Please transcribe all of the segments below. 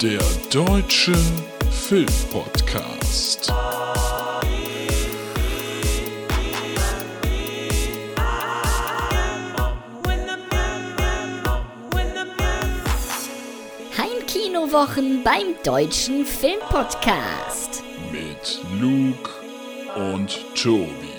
Der Deutsche Filmpodcast. Heimkinowochen beim Deutschen Filmpodcast. Mit Luke und Tobi.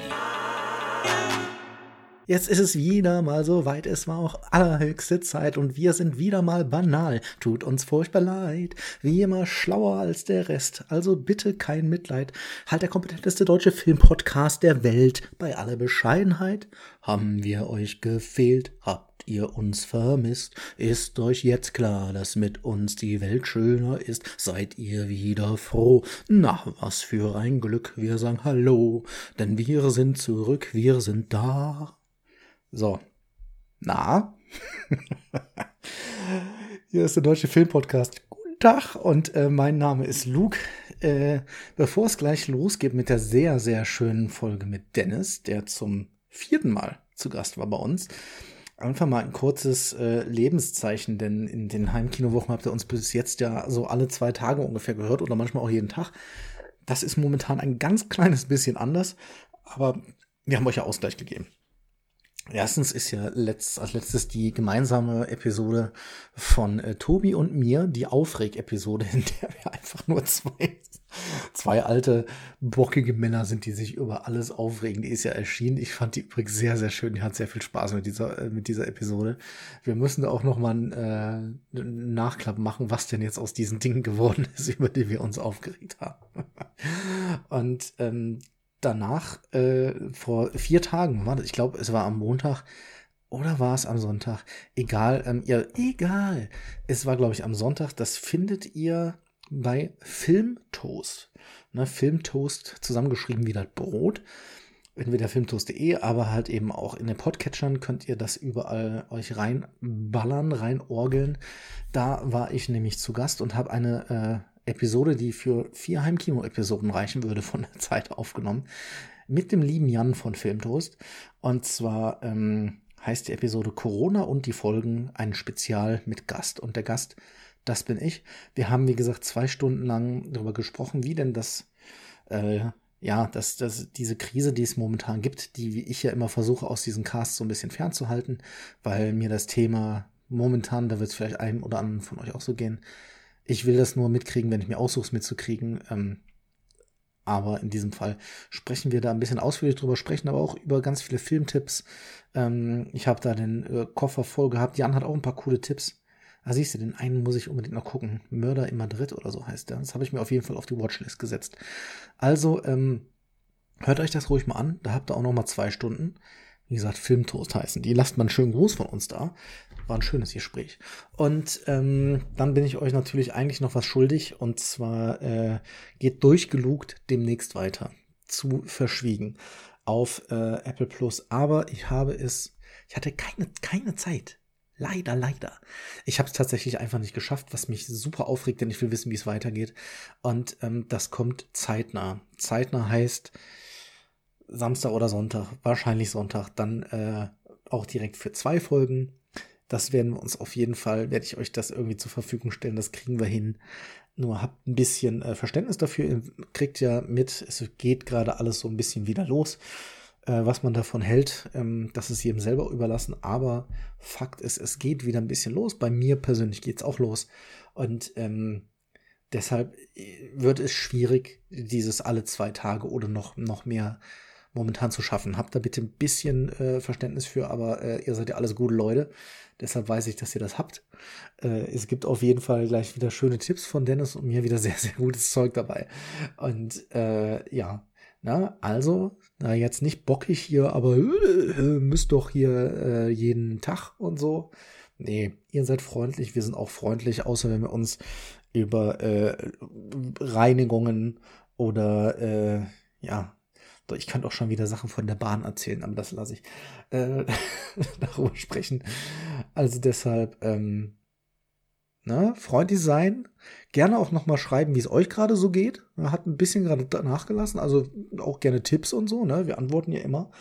Jetzt ist es wieder mal so weit, es war auch allerhöchste Zeit und wir sind wieder mal banal. Tut uns furchtbar leid, wie immer schlauer als der Rest. Also bitte kein Mitleid. Halt der kompetenteste deutsche Filmpodcast der Welt. Bei aller Bescheidenheit haben wir euch gefehlt, habt ihr uns vermisst. Ist euch jetzt klar, dass mit uns die Welt schöner ist? Seid ihr wieder froh? Na, was für ein Glück, wir sagen Hallo, denn wir sind zurück, wir sind da. So. Na? Hier ist der Deutsche Filmpodcast. Guten Tag und äh, mein Name ist Luke. Äh, bevor es gleich losgeht mit der sehr, sehr schönen Folge mit Dennis, der zum vierten Mal zu Gast war bei uns, einfach mal ein kurzes äh, Lebenszeichen, denn in den Heimkinowochen habt ihr uns bis jetzt ja so alle zwei Tage ungefähr gehört oder manchmal auch jeden Tag. Das ist momentan ein ganz kleines bisschen anders, aber wir haben euch ja Ausgleich gegeben. Erstens ist ja letzt, als letztes die gemeinsame Episode von äh, Tobi und mir, die Aufreg-Episode, in der wir einfach nur zwei, zwei alte, bockige Männer sind, die sich über alles aufregen. Die ist ja erschienen. Ich fand die übrigens sehr, sehr schön. Die hat sehr viel Spaß mit dieser, äh, mit dieser Episode. Wir müssen da auch noch mal einen, äh, Nachklapp machen, was denn jetzt aus diesen Dingen geworden ist, über die wir uns aufgeregt haben. und ähm, danach, äh, vor vier Tagen, war das, ich glaube, es war am Montag oder war es am Sonntag? Egal, ähm, ihr, egal. Es war, glaube ich, am Sonntag. Das findet ihr bei Filmtoast. Ne, Filmtoast zusammengeschrieben wie das Brot. Entweder filmtoast.de, aber halt eben auch in den Podcatchern könnt ihr das überall euch reinballern, reinorgeln. Da war ich nämlich zu Gast und habe eine äh, Episode, die für vier Heimkino-Episoden reichen würde, von der Zeit aufgenommen. Mit dem lieben Jan von Filmtoast. Und zwar ähm, heißt die Episode Corona und die Folgen ein Spezial mit Gast. Und der Gast, das bin ich. Wir haben, wie gesagt, zwei Stunden lang darüber gesprochen, wie denn das, äh, ja, dass das, diese Krise, die es momentan gibt, die ich ja immer versuche, aus diesen Casts so ein bisschen fernzuhalten, weil mir das Thema momentan, da wird es vielleicht einem oder anderen von euch auch so gehen, ich will das nur mitkriegen, wenn ich mir aussuche, es mitzukriegen. Ähm, aber in diesem Fall sprechen wir da ein bisschen ausführlich drüber, sprechen aber auch über ganz viele Filmtipps. Ähm, ich habe da den äh, Koffer voll gehabt. Jan hat auch ein paar coole Tipps. Da siehst du, den einen muss ich unbedingt noch gucken. Mörder in Madrid oder so heißt der. Das habe ich mir auf jeden Fall auf die Watchlist gesetzt. Also, ähm, hört euch das ruhig mal an. Da habt ihr auch noch mal zwei Stunden. Wie gesagt, Filmtoast heißen. Die lasst mal einen schönen Gruß von uns da. War ein schönes Gespräch. Und ähm, dann bin ich euch natürlich eigentlich noch was schuldig. Und zwar äh, geht durchgelugt demnächst weiter. Zu verschwiegen auf äh, Apple Plus. Aber ich habe es, ich hatte keine, keine Zeit. Leider, leider. Ich habe es tatsächlich einfach nicht geschafft, was mich super aufregt, denn ich will wissen, wie es weitergeht. Und ähm, das kommt zeitnah. Zeitnah heißt Samstag oder Sonntag, wahrscheinlich Sonntag, dann äh, auch direkt für zwei Folgen. Das werden wir uns auf jeden Fall, werde ich euch das irgendwie zur Verfügung stellen. Das kriegen wir hin. Nur habt ein bisschen äh, Verständnis dafür. Ihr kriegt ja mit, es geht gerade alles so ein bisschen wieder los. Äh, was man davon hält, ähm, das ist jedem selber überlassen. Aber Fakt ist, es geht wieder ein bisschen los. Bei mir persönlich geht es auch los. Und ähm, deshalb äh, wird es schwierig, dieses alle zwei Tage oder noch, noch mehr momentan zu schaffen. Habt da bitte ein bisschen äh, Verständnis für, aber äh, ihr seid ja alles gute Leute. Deshalb weiß ich, dass ihr das habt. Äh, es gibt auf jeden Fall gleich wieder schöne Tipps von Dennis und mir wieder sehr, sehr gutes Zeug dabei. Und äh, ja, na, also, na, jetzt nicht bockig hier, aber äh, müsst doch hier äh, jeden Tag und so. Nee, ihr seid freundlich, wir sind auch freundlich, außer wenn wir uns über Reinigungen oder ja, ich kann auch schon wieder Sachen von der Bahn erzählen, aber das lasse ich äh, darüber sprechen. Also deshalb, ähm, ne, freundlich sein. Gerne auch nochmal schreiben, wie es euch gerade so geht. Hat ein bisschen gerade nachgelassen, also auch gerne Tipps und so, ne? Wir antworten ja immer.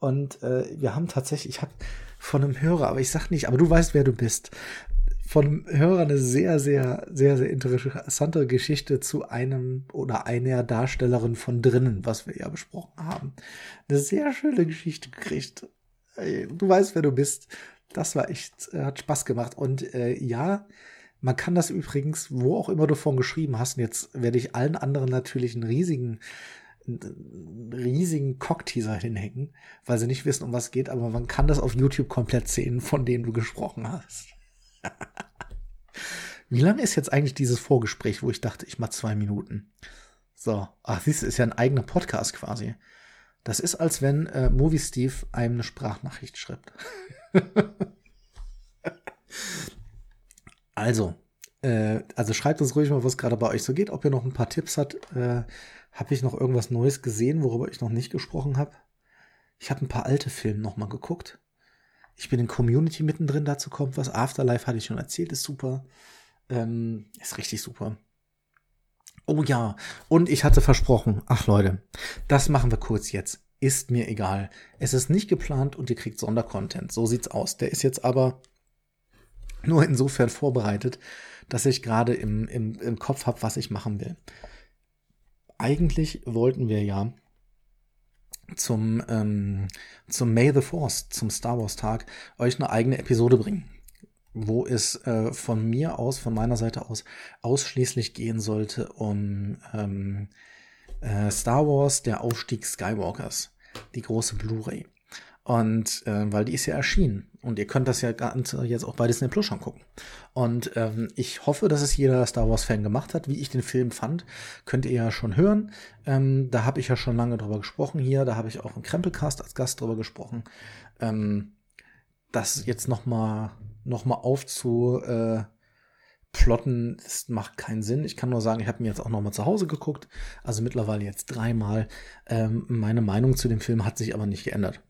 Und äh, wir haben tatsächlich, ich habe von einem Hörer, aber ich sag nicht, aber du weißt, wer du bist. Von einem Hörer eine sehr, sehr, sehr, sehr interessante Geschichte zu einem oder einer Darstellerin von drinnen, was wir ja besprochen haben. Eine sehr schöne Geschichte gekriegt. Du weißt, wer du bist. Das war echt, äh, hat Spaß gemacht. Und äh, ja, man kann das übrigens, wo auch immer du von geschrieben hast, und jetzt werde ich allen anderen natürlich einen riesigen, einen riesigen Cockteaser hinhängen, weil sie nicht wissen, um was geht, aber man kann das auf YouTube komplett sehen, von denen du gesprochen hast. Wie lange ist jetzt eigentlich dieses Vorgespräch, wo ich dachte, ich mache zwei Minuten? So, ach, du, ist ja ein eigener Podcast quasi. Das ist, als wenn äh, Movie Steve einem eine Sprachnachricht schreibt. also, äh, also schreibt uns ruhig mal, was gerade bei euch so geht. Ob ihr noch ein paar Tipps habt. Äh, habe ich noch irgendwas Neues gesehen, worüber ich noch nicht gesprochen habe? Ich habe ein paar alte Filme noch mal geguckt. Ich bin in Community mittendrin, dazu kommt was. Afterlife hatte ich schon erzählt, ist super. Ähm, ist richtig super. Oh ja, und ich hatte versprochen, ach Leute, das machen wir kurz jetzt. Ist mir egal. Es ist nicht geplant und ihr kriegt Sondercontent. So sieht's aus. Der ist jetzt aber nur insofern vorbereitet, dass ich gerade im, im, im Kopf habe, was ich machen will. Eigentlich wollten wir ja zum, ähm, zum May the Force, zum Star Wars Tag, euch eine eigene Episode bringen wo es äh, von mir aus, von meiner Seite aus, ausschließlich gehen sollte um ähm, äh, Star Wars, der Aufstieg Skywalkers, die große Blu-ray. Und äh, weil die ist ja erschienen und ihr könnt das ja jetzt auch bei Disney Plus schon gucken. Und ähm, ich hoffe, dass es jeder Star Wars-Fan gemacht hat. Wie ich den Film fand, könnt ihr ja schon hören. Ähm, da habe ich ja schon lange drüber gesprochen hier. Da habe ich auch im Krempelcast als Gast drüber gesprochen. Ähm, das jetzt noch mal nochmal aufzuplotten, äh, das macht keinen Sinn. Ich kann nur sagen, ich habe mir jetzt auch nochmal zu Hause geguckt, also mittlerweile jetzt dreimal. Ähm, meine Meinung zu dem Film hat sich aber nicht geändert.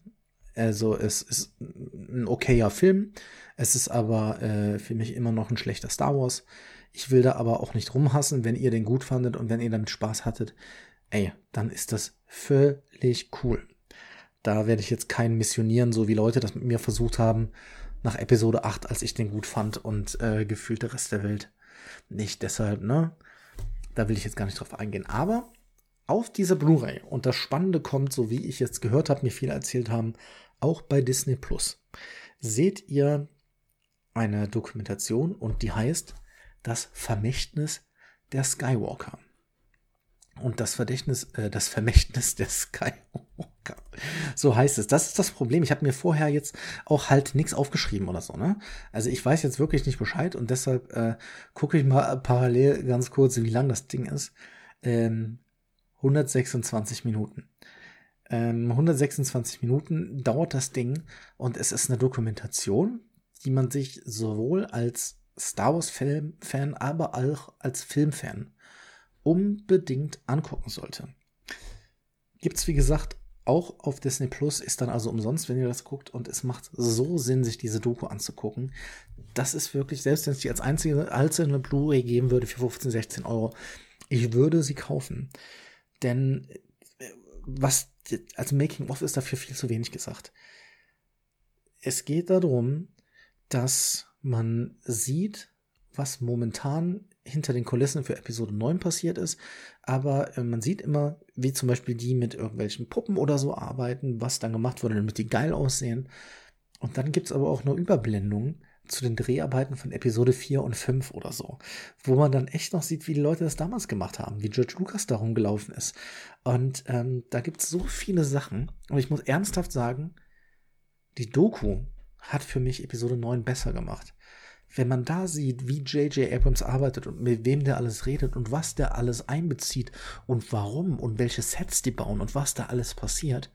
Also es ist ein okayer Film, es ist aber äh, für mich immer noch ein schlechter Star Wars. Ich will da aber auch nicht rumhassen, wenn ihr den gut fandet und wenn ihr damit Spaß hattet, ey, dann ist das völlig cool. Da werde ich jetzt keinen missionieren, so wie Leute das mit mir versucht haben nach Episode 8, als ich den gut fand und äh, gefühlt der Rest der Welt nicht. Deshalb, ne? Da will ich jetzt gar nicht drauf eingehen. Aber auf dieser Blu-ray, und das Spannende kommt, so wie ich jetzt gehört habe, mir viele erzählt haben, auch bei Disney Plus, seht ihr eine Dokumentation und die heißt Das Vermächtnis der Skywalker. Und das Verdächtnis, äh, das Vermächtnis der Skywalker. So heißt es. Das ist das Problem. Ich habe mir vorher jetzt auch halt nichts aufgeschrieben oder so, ne? Also ich weiß jetzt wirklich nicht Bescheid und deshalb äh, gucke ich mal parallel ganz kurz, wie lang das Ding ist. Ähm, 126 Minuten. Ähm, 126 Minuten dauert das Ding und es ist eine Dokumentation, die man sich sowohl als Star Wars-Fan, aber auch als Filmfan unbedingt angucken sollte. Gibt's wie gesagt auch auf Disney Plus, ist dann also umsonst, wenn ihr das guckt und es macht so Sinn, sich diese Doku anzugucken. Das ist wirklich, selbst wenn es die als einzige einzelne Blu-ray geben würde für 15, 16 Euro, ich würde sie kaufen. Denn was, also Making-of ist dafür viel zu wenig gesagt. Es geht darum, dass man sieht, was momentan hinter den Kulissen für Episode 9 passiert ist, aber äh, man sieht immer, wie zum Beispiel die mit irgendwelchen Puppen oder so arbeiten, was dann gemacht wurde, damit die geil aussehen. Und dann gibt's aber auch eine Überblendung zu den Dreharbeiten von Episode 4 und 5 oder so, wo man dann echt noch sieht, wie die Leute das damals gemacht haben, wie George Lucas da rumgelaufen ist. Und ähm, da gibt's so viele Sachen. Und ich muss ernsthaft sagen, die Doku hat für mich Episode 9 besser gemacht wenn man da sieht, wie J.J. Abrams arbeitet und mit wem der alles redet und was der alles einbezieht und warum und welche Sets die bauen und was da alles passiert.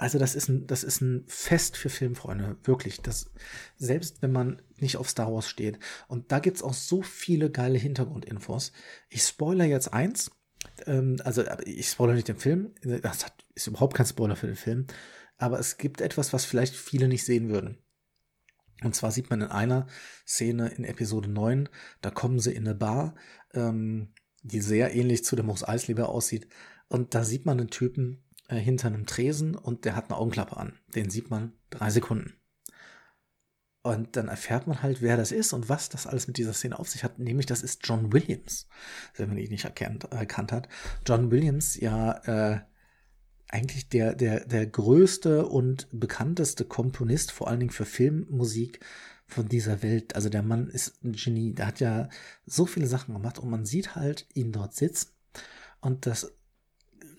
Also das ist ein, das ist ein Fest für Filmfreunde, wirklich. Das, selbst wenn man nicht auf Star Wars steht. Und da gibt's auch so viele geile Hintergrundinfos. Ich spoiler jetzt eins. Ähm, also ich spoiler nicht den Film. Das hat, ist überhaupt kein Spoiler für den Film. Aber es gibt etwas, was vielleicht viele nicht sehen würden. Und zwar sieht man in einer Szene in Episode 9, da kommen sie in eine Bar, ähm, die sehr ähnlich zu dem Mos Eisley aussieht. Und da sieht man einen Typen, äh, hinter einem Tresen und der hat eine Augenklappe an. Den sieht man drei Sekunden. Und dann erfährt man halt, wer das ist und was das alles mit dieser Szene auf sich hat. Nämlich, das ist John Williams, wenn man ihn nicht erkannt, erkannt hat. John Williams, ja, äh, eigentlich der, der, der größte und bekannteste Komponist, vor allen Dingen für Filmmusik von dieser Welt. Also der Mann ist ein Genie. Der hat ja so viele Sachen gemacht und man sieht halt ihn dort sitzen. Und das,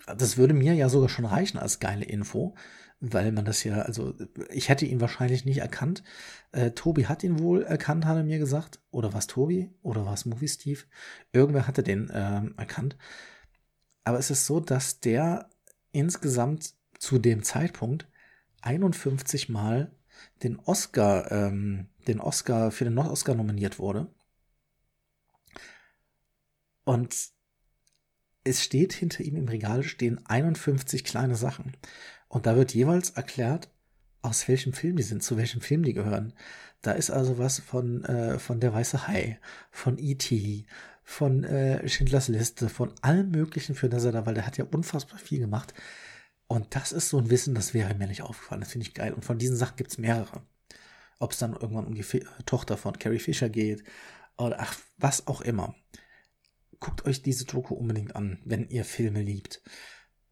das würde mir ja sogar schon reichen als geile Info, weil man das ja, also ich hätte ihn wahrscheinlich nicht erkannt. Äh, Tobi hat ihn wohl erkannt, hat er mir gesagt. Oder war es Tobi? Oder war es Movie Steve? Irgendwer hatte den äh, erkannt. Aber es ist so, dass der insgesamt zu dem Zeitpunkt 51 Mal den Oscar, ähm, den Oscar für den Oscar nominiert wurde. Und es steht hinter ihm im Regal stehen 51 kleine Sachen. Und da wird jeweils erklärt, aus welchem Film die sind, zu welchem Film die gehören. Da ist also was von, äh, von Der Weiße Hai, von E.T., von äh, Schindlers Liste, von allem Möglichen für das er da, weil der hat ja unfassbar viel gemacht. Und das ist so ein Wissen, das wäre mir nicht aufgefallen. Das finde ich geil. Und von diesen Sachen gibt es mehrere. Ob es dann irgendwann um die F Tochter von Carrie Fisher geht oder ach, was auch immer. Guckt euch diese Doku unbedingt an, wenn ihr Filme liebt.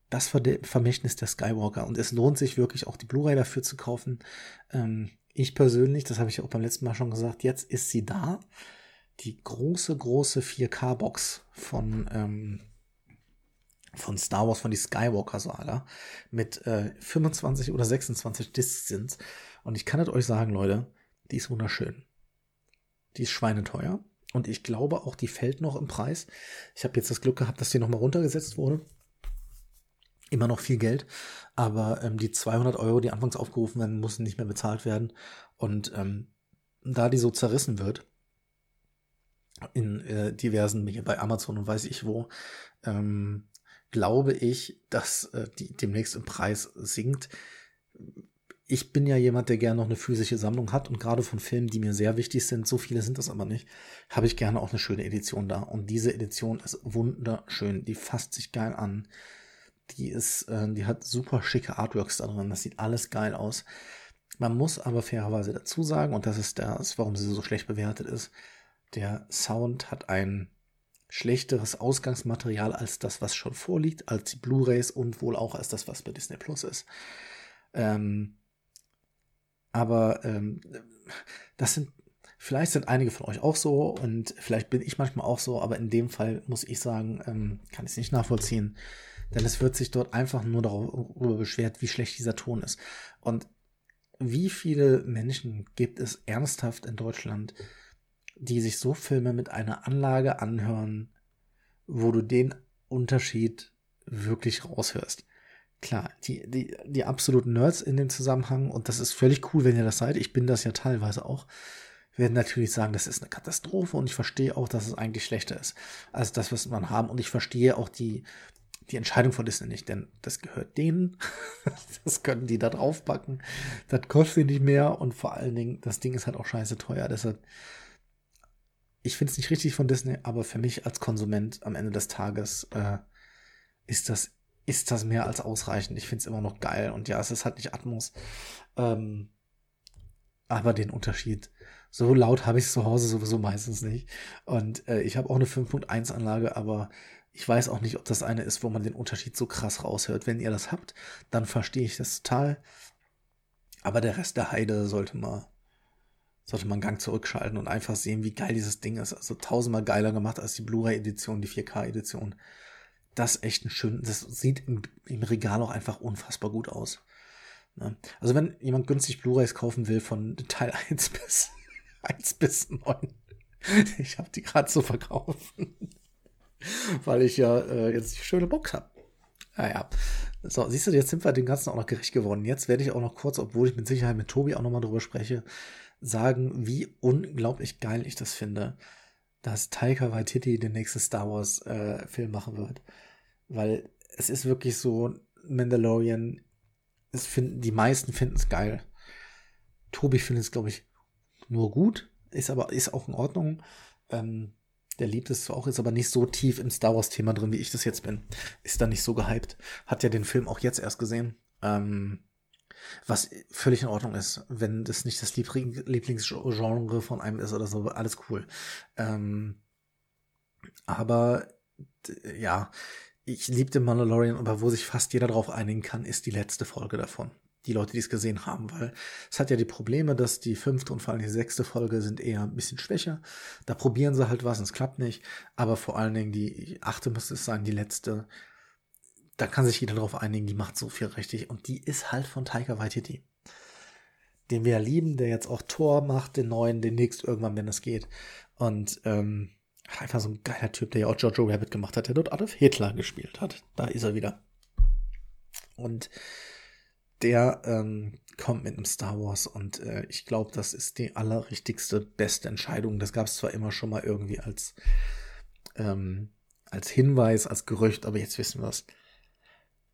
Das Vermächtnis der Skywalker. Und es lohnt sich wirklich auch die Blu-ray dafür zu kaufen. Ähm, ich persönlich, das habe ich auch beim letzten Mal schon gesagt, jetzt ist sie da die große, große 4K-Box von, ähm, von Star Wars, von die Skywalker-Saga mit äh, 25 oder 26 Discs sind. Und ich kann es euch sagen, Leute, die ist wunderschön. Die ist schweineteuer. Und ich glaube auch, die fällt noch im Preis. Ich habe jetzt das Glück gehabt, dass die nochmal runtergesetzt wurde. Immer noch viel Geld. Aber ähm, die 200 Euro, die anfangs aufgerufen werden, mussten nicht mehr bezahlt werden. Und ähm, da die so zerrissen wird, in äh, diversen, bei Amazon und weiß ich wo, ähm, glaube ich, dass äh, die demnächst im Preis sinkt. Ich bin ja jemand, der gerne noch eine physische Sammlung hat und gerade von Filmen, die mir sehr wichtig sind, so viele sind das aber nicht, habe ich gerne auch eine schöne Edition da. Und diese Edition ist wunderschön. Die fasst sich geil an. Die ist, äh, die hat super schicke Artworks da drin. Das sieht alles geil aus. Man muss aber fairerweise dazu sagen, und das ist das, warum sie so schlecht bewertet ist, der Sound hat ein schlechteres Ausgangsmaterial als das, was schon vorliegt, als die Blu-rays und wohl auch als das, was bei Disney Plus ist. Ähm, aber ähm, das sind, vielleicht sind einige von euch auch so und vielleicht bin ich manchmal auch so, aber in dem Fall muss ich sagen, ähm, kann ich es nicht nachvollziehen. Denn es wird sich dort einfach nur darüber beschwert, wie schlecht dieser Ton ist. Und wie viele Menschen gibt es ernsthaft in Deutschland, die sich so Filme mit einer Anlage anhören, wo du den Unterschied wirklich raushörst. Klar, die, die, die absoluten Nerds in dem Zusammenhang, und das ist völlig cool, wenn ihr das seid, ich bin das ja teilweise auch, werden natürlich sagen, das ist eine Katastrophe und ich verstehe auch, dass es eigentlich schlechter ist als das, was man haben. Und ich verstehe auch die, die Entscheidung von Disney nicht, denn das gehört denen. das können die da draufpacken. Das kostet nicht mehr und vor allen Dingen, das Ding ist halt auch scheiße teuer. Deshalb ich finde es nicht richtig von Disney, aber für mich als Konsument am Ende des Tages äh, ist das ist das mehr als ausreichend. Ich finde es immer noch geil und ja, es ist halt nicht Atmos, ähm, aber den Unterschied so laut habe ich es zu Hause sowieso meistens nicht und äh, ich habe auch eine 5.1 Anlage, aber ich weiß auch nicht, ob das eine ist, wo man den Unterschied so krass raushört. Wenn ihr das habt, dann verstehe ich das total. Aber der Rest der Heide sollte mal sollte man einen Gang zurückschalten und einfach sehen, wie geil dieses Ding ist. Also tausendmal geiler gemacht als die Blu-ray-Edition, die 4K-Edition. Das echt ein schön, das sieht im, im Regal auch einfach unfassbar gut aus. Ne? Also wenn jemand günstig Blu-rays kaufen will von Teil 1 bis 1 bis 9, ich habe die gerade zu verkaufen, weil ich ja äh, jetzt die schöne Box habe. Naja, so, siehst du, jetzt sind wir dem Ganzen auch noch gerecht geworden. Jetzt werde ich auch noch kurz, obwohl ich mit Sicherheit mit Tobi auch nochmal drüber spreche, sagen, wie unglaublich geil ich das finde, dass Taika Waititi den nächsten Star Wars äh, Film machen wird. Weil es ist wirklich so, Mandalorian, es finden, die meisten finden es geil. Tobi findet es, glaube ich, nur gut, ist aber, ist auch in Ordnung. Ähm, Der liebt es auch, ist aber nicht so tief im Star Wars-Thema drin, wie ich das jetzt bin. Ist da nicht so gehypt. Hat ja den Film auch jetzt erst gesehen. Ähm, was völlig in Ordnung ist, wenn das nicht das Lieblingsgenre von einem ist oder so, alles cool. Ähm, aber ja, ich liebe den Mandalorian, aber wo sich fast jeder drauf einigen kann, ist die letzte Folge davon. Die Leute, die es gesehen haben, weil es hat ja die Probleme, dass die fünfte und vor allem die sechste Folge sind eher ein bisschen schwächer. Da probieren sie halt was und es klappt nicht. Aber vor allen Dingen die achte müsste es sein, die letzte. Da kann sich jeder drauf einigen, die macht so viel richtig. Und die ist halt von Taika Waititi. Den wir ja lieben, der jetzt auch Tor macht, den neuen, den nächst irgendwann, wenn es geht. Und ähm, Einfach so ein geiler Typ, der ja auch Jojo Rabbit gemacht hat, der dort Adolf Hitler gespielt hat. Da ist er wieder. Und der ähm, kommt mit einem Star Wars und äh, ich glaube, das ist die allerrichtigste, beste Entscheidung. Das gab es zwar immer schon mal irgendwie als, ähm, als Hinweis, als Gerücht, aber jetzt wissen wir es.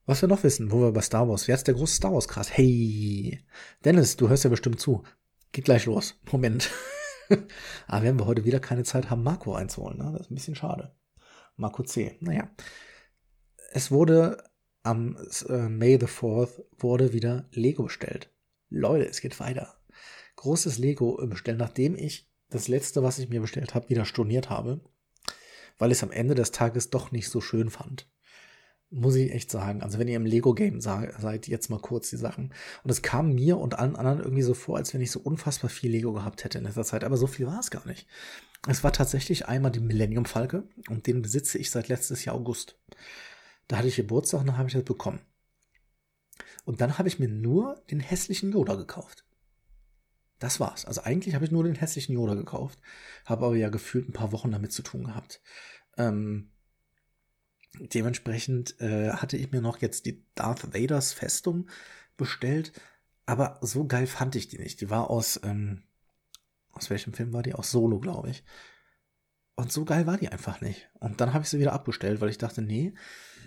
Was wir noch wissen, wo wir bei Star Wars, wer ist der große Star Wars Krass? Hey, Dennis, du hörst ja bestimmt zu. Geht gleich los. Moment. Aber werden wir heute wieder keine Zeit haben, Marco einzuholen. Ne? Das ist ein bisschen schade. Marco C. Naja. Es wurde am äh, May the 4th wurde wieder Lego bestellt. Leute, es geht weiter. Großes Lego bestellen, nachdem ich das letzte, was ich mir bestellt habe, wieder storniert habe, weil ich es am Ende des Tages doch nicht so schön fand muss ich echt sagen. Also wenn ihr im Lego-Game seid, jetzt mal kurz die Sachen. Und es kam mir und allen anderen irgendwie so vor, als wenn ich so unfassbar viel Lego gehabt hätte in letzter Zeit. Aber so viel war es gar nicht. Es war tatsächlich einmal die Millennium Falke und den besitze ich seit letztes Jahr August. Da hatte ich Geburtstag und dann habe ich das bekommen. Und dann habe ich mir nur den hässlichen Yoda gekauft. Das war's. Also eigentlich habe ich nur den hässlichen Yoda gekauft, habe aber ja gefühlt ein paar Wochen damit zu tun gehabt. Ähm, Dementsprechend äh, hatte ich mir noch jetzt die Darth Vaders Festung bestellt, aber so geil fand ich die nicht. Die war aus, ähm, aus welchem Film war die? Aus Solo, glaube ich. Und so geil war die einfach nicht. Und dann habe ich sie wieder abbestellt, weil ich dachte, nee,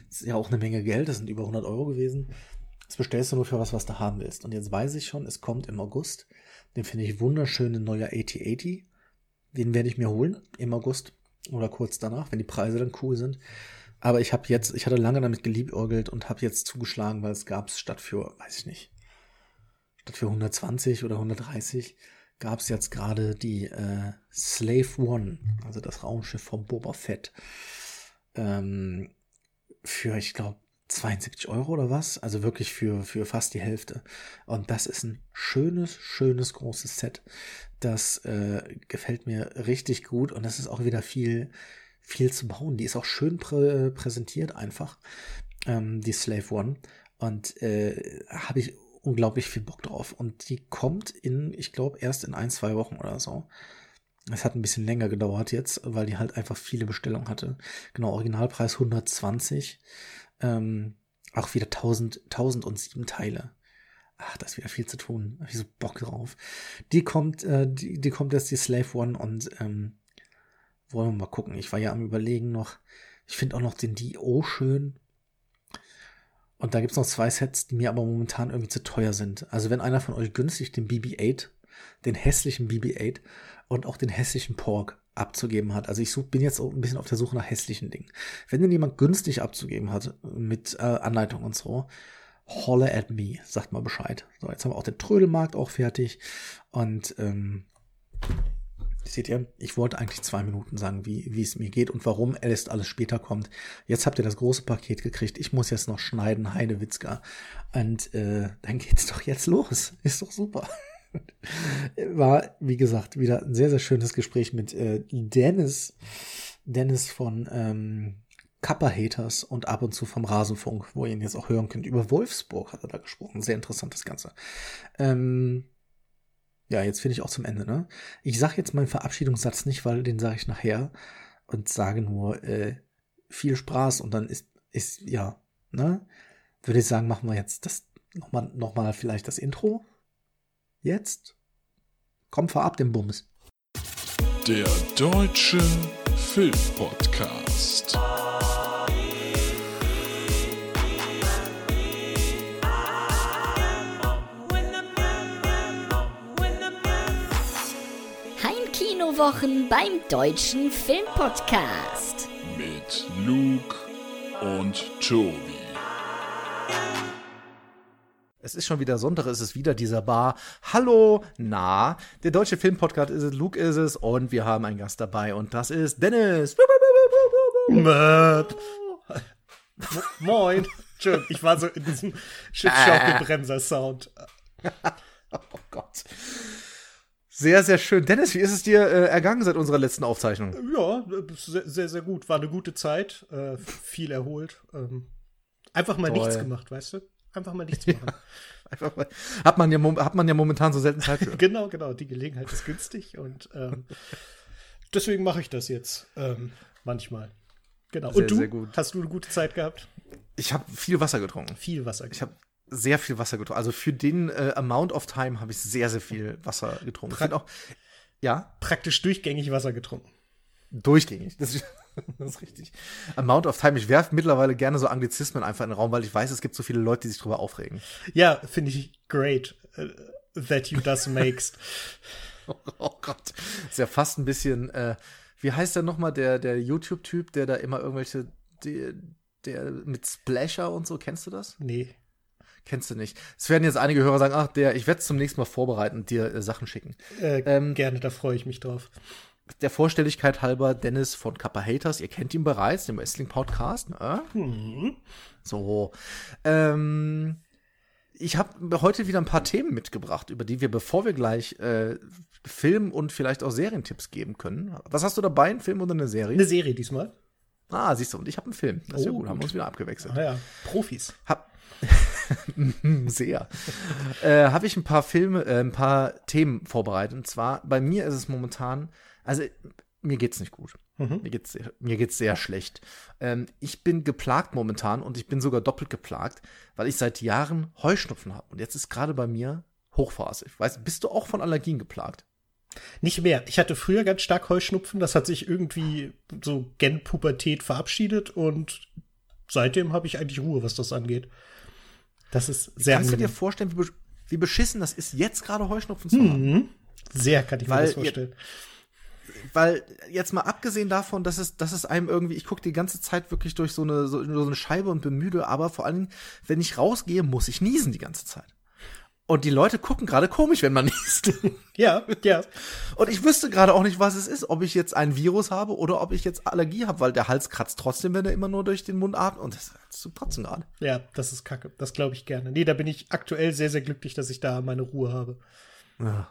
das ist ja auch eine Menge Geld, das sind über 100 Euro gewesen. Das bestellst du nur für was, was du haben willst. Und jetzt weiß ich schon, es kommt im August. Den finde ich wunderschön, ein neuer AT-80. Den werde ich mir holen im August oder kurz danach, wenn die Preise dann cool sind. Aber ich habe jetzt, ich hatte lange damit geliebäugelt und habe jetzt zugeschlagen, weil es gab es statt für, weiß ich nicht, statt für 120 oder 130 gab es jetzt gerade die äh, Slave One, also das Raumschiff von Boba Fett, ähm, für, ich glaube, 72 Euro oder was? Also wirklich für, für fast die Hälfte. Und das ist ein schönes, schönes, großes Set. Das äh, gefällt mir richtig gut und das ist auch wieder viel, viel zu bauen. Die ist auch schön prä präsentiert einfach, ähm, die Slave One. Und äh, habe ich unglaublich viel Bock drauf. Und die kommt in, ich glaube, erst in ein, zwei Wochen oder so. Es hat ein bisschen länger gedauert jetzt, weil die halt einfach viele Bestellungen hatte. Genau, Originalpreis 120. Ähm, auch wieder 1000, 1007 Teile. Ach, da ist wieder viel zu tun. Hab ich so Bock drauf. Die kommt, äh, die, die kommt jetzt die Slave One und ähm, wollen wir mal gucken. Ich war ja am überlegen noch. Ich finde auch noch den Dio schön. Und da gibt es noch zwei Sets, die mir aber momentan irgendwie zu teuer sind. Also wenn einer von euch günstig den BB-8, den hässlichen BB-8 und auch den hässlichen Pork abzugeben hat. Also ich such, bin jetzt auch ein bisschen auf der Suche nach hässlichen Dingen. Wenn denn jemand günstig abzugeben hat mit äh, Anleitung und so, holler at me, sagt mal Bescheid. So, jetzt haben wir auch den Trödelmarkt auch fertig und ähm, Seht ihr, ich wollte eigentlich zwei Minuten sagen, wie, wie es mir geht und warum erst alles später kommt. Jetzt habt ihr das große Paket gekriegt. Ich muss jetzt noch schneiden, Heidewitzka. Und äh, dann geht's doch jetzt los. Ist doch super. War, wie gesagt, wieder ein sehr, sehr schönes Gespräch mit äh, Dennis. Dennis von ähm, Kappa Haters und ab und zu vom Rasenfunk, wo ihr ihn jetzt auch hören könnt. Über Wolfsburg hat er da gesprochen. Sehr interessant das Ganze. Ähm, ja, jetzt finde ich auch zum Ende, ne? Ich sage jetzt meinen Verabschiedungssatz nicht, weil den sage ich nachher und sage nur äh, viel Spaß und dann ist, ist ja, ne? Würde ich sagen, machen wir jetzt das nochmal noch mal vielleicht das Intro. Jetzt? Komm, fahr ab den Bums. Der Deutsche Filmpodcast. Kinowochen beim Deutschen Filmpodcast. Mit Luke und Tobi. Es ist schon wieder Sonntag, es ist wieder dieser Bar. Hallo, na, der deutsche Filmpodcast ist es, Luke ist es und wir haben einen Gast dabei und das ist Dennis. Moin. Schön, ich war so in diesem Schiffschaukelbremser-Sound. Oh Gott. Sehr, sehr schön. Dennis, wie ist es dir äh, ergangen seit unserer letzten Aufzeichnung? Ja, sehr, sehr, sehr gut. War eine gute Zeit. Äh, viel erholt. Ähm, einfach mal Toll. nichts gemacht, weißt du? Einfach mal nichts machen. Einfach mal, hat, man ja, hat man ja momentan so selten Zeit für. genau, genau. Die Gelegenheit ist günstig und ähm, deswegen mache ich das jetzt ähm, manchmal. Genau. Sehr, und du? Hast du eine gute Zeit gehabt? Ich habe viel Wasser getrunken. Viel Wasser. Ich habe sehr viel Wasser getrunken. Also für den äh, Amount of Time habe ich sehr, sehr viel Wasser getrunken. Ich Pra- auch, ja, praktisch durchgängig Wasser getrunken. durchgängig. Das, ist- das ist richtig. Amount of Time. Ich werfe mittlerweile gerne so Anglizismen einfach in den Raum, weil ich weiß, es gibt so viele Leute, die sich drüber aufregen. Ja, finde ich great äh, that you das makest. Oh Gott. Ist ja fast ein bisschen, äh, wie heißt der nochmal, der, der YouTube-Typ, der da immer irgendwelche, der, der mit Splasher und so, kennst du das? Nee. Kennst du nicht. Es werden jetzt einige Hörer sagen, ach, der, ich werde es zum nächsten Mal vorbereiten und dir äh, Sachen schicken. Äh, Ähm, gerne, da freue ich mich drauf. Der Vorstelligkeit halber Dennis von Kappa Haters, ihr kennt ihn bereits, dem Wrestling-Podcast. Ne? So. Ähm, ich habe heute wieder ein paar Themen mitgebracht, über die wir, bevor wir gleich äh, Film- und vielleicht auch Serientipps geben können. Was hast du dabei, ein Film oder eine Serie? Eine Serie diesmal. Ah, siehst du, und ich habe einen Film. Das ist ja Oh, gut, haben wir gut. uns wieder abgewechselt. Ah ja, Profis. Hab sehr. äh, habe ich ein paar Filme, äh, ein paar Themen vorbereitet. Und zwar, bei mir ist es momentan, also mir geht's nicht gut. Mhm. Mir geht's sehr, mir geht's sehr schlecht. Ähm, ich bin geplagt momentan und ich bin sogar doppelt geplagt, weil ich seit Jahren Heuschnupfen habe. Und jetzt ist gerade bei mir Hochphase. Ich weiß, bist du auch von Allergien geplagt? Nicht mehr. Ich hatte früher ganz stark Heuschnupfen. Das hat sich irgendwie so gen Pubertät verabschiedet und seitdem habe ich eigentlich Ruhe, was das angeht. Das ist sehr Kannst du dir angenehm. vorstellen, wie, besch- wie beschissen das ist, jetzt gerade Heuschnupfen zu haben? Mhm. Sehr kann ich mir Weil das vorstellen. weil jetzt mal abgesehen davon, dass es, dass es einem irgendwie, ich gucke die ganze Zeit wirklich durch so eine, so, so eine Scheibe und bin müde, aber vor allem, wenn ich rausgehe, muss ich niesen die ganze Zeit. Und die Leute gucken gerade komisch, wenn man niest. Ja, ja. Und ich wüsste gerade auch nicht, was es ist, ob ich jetzt ein Virus habe oder ob ich jetzt Allergie habe, weil der Hals kratzt trotzdem, wenn er immer nur durch den Mund atmet. Und das ist zu kotzen gerade. Ja, das ist kacke. Das glaube ich gerne. Nee, da bin ich aktuell sehr, sehr glücklich, dass ich da meine Ruhe habe. Ja.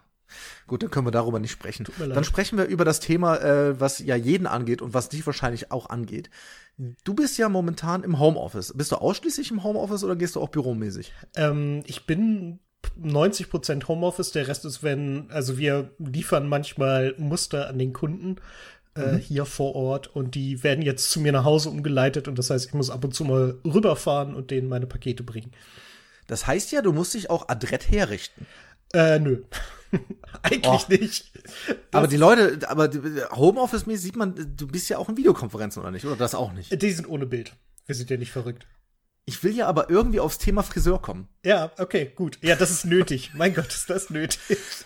Gut, dann können wir darüber nicht sprechen. mir leid. Dann sprechen wir über das Thema, äh, was ja jeden angeht und was dich wahrscheinlich auch angeht. Du bist ja momentan im Homeoffice. Bist du ausschließlich im Homeoffice oder gehst du auch büromäßig? Ähm, ich bin 90% Homeoffice, der Rest ist, wenn, also wir liefern manchmal Muster an den Kunden äh, hier vor Ort und die werden jetzt zu mir nach Hause umgeleitet und das heißt, ich muss ab und zu mal rüberfahren und denen meine Pakete bringen. Das heißt ja, du musst dich auch adrett herrichten. Äh, nö. Eigentlich Oh. nicht. aber die Leute, aber Homeoffice-mäßig sieht man, du bist ja auch in Videokonferenzen oder nicht? Oder das auch nicht? Die sind ohne Bild. Wir sind ja nicht verrückt. Ich will ja aber irgendwie aufs Thema Friseur kommen. Ja, okay, gut. Ja, das ist nötig. mein Gott, ist das nötig.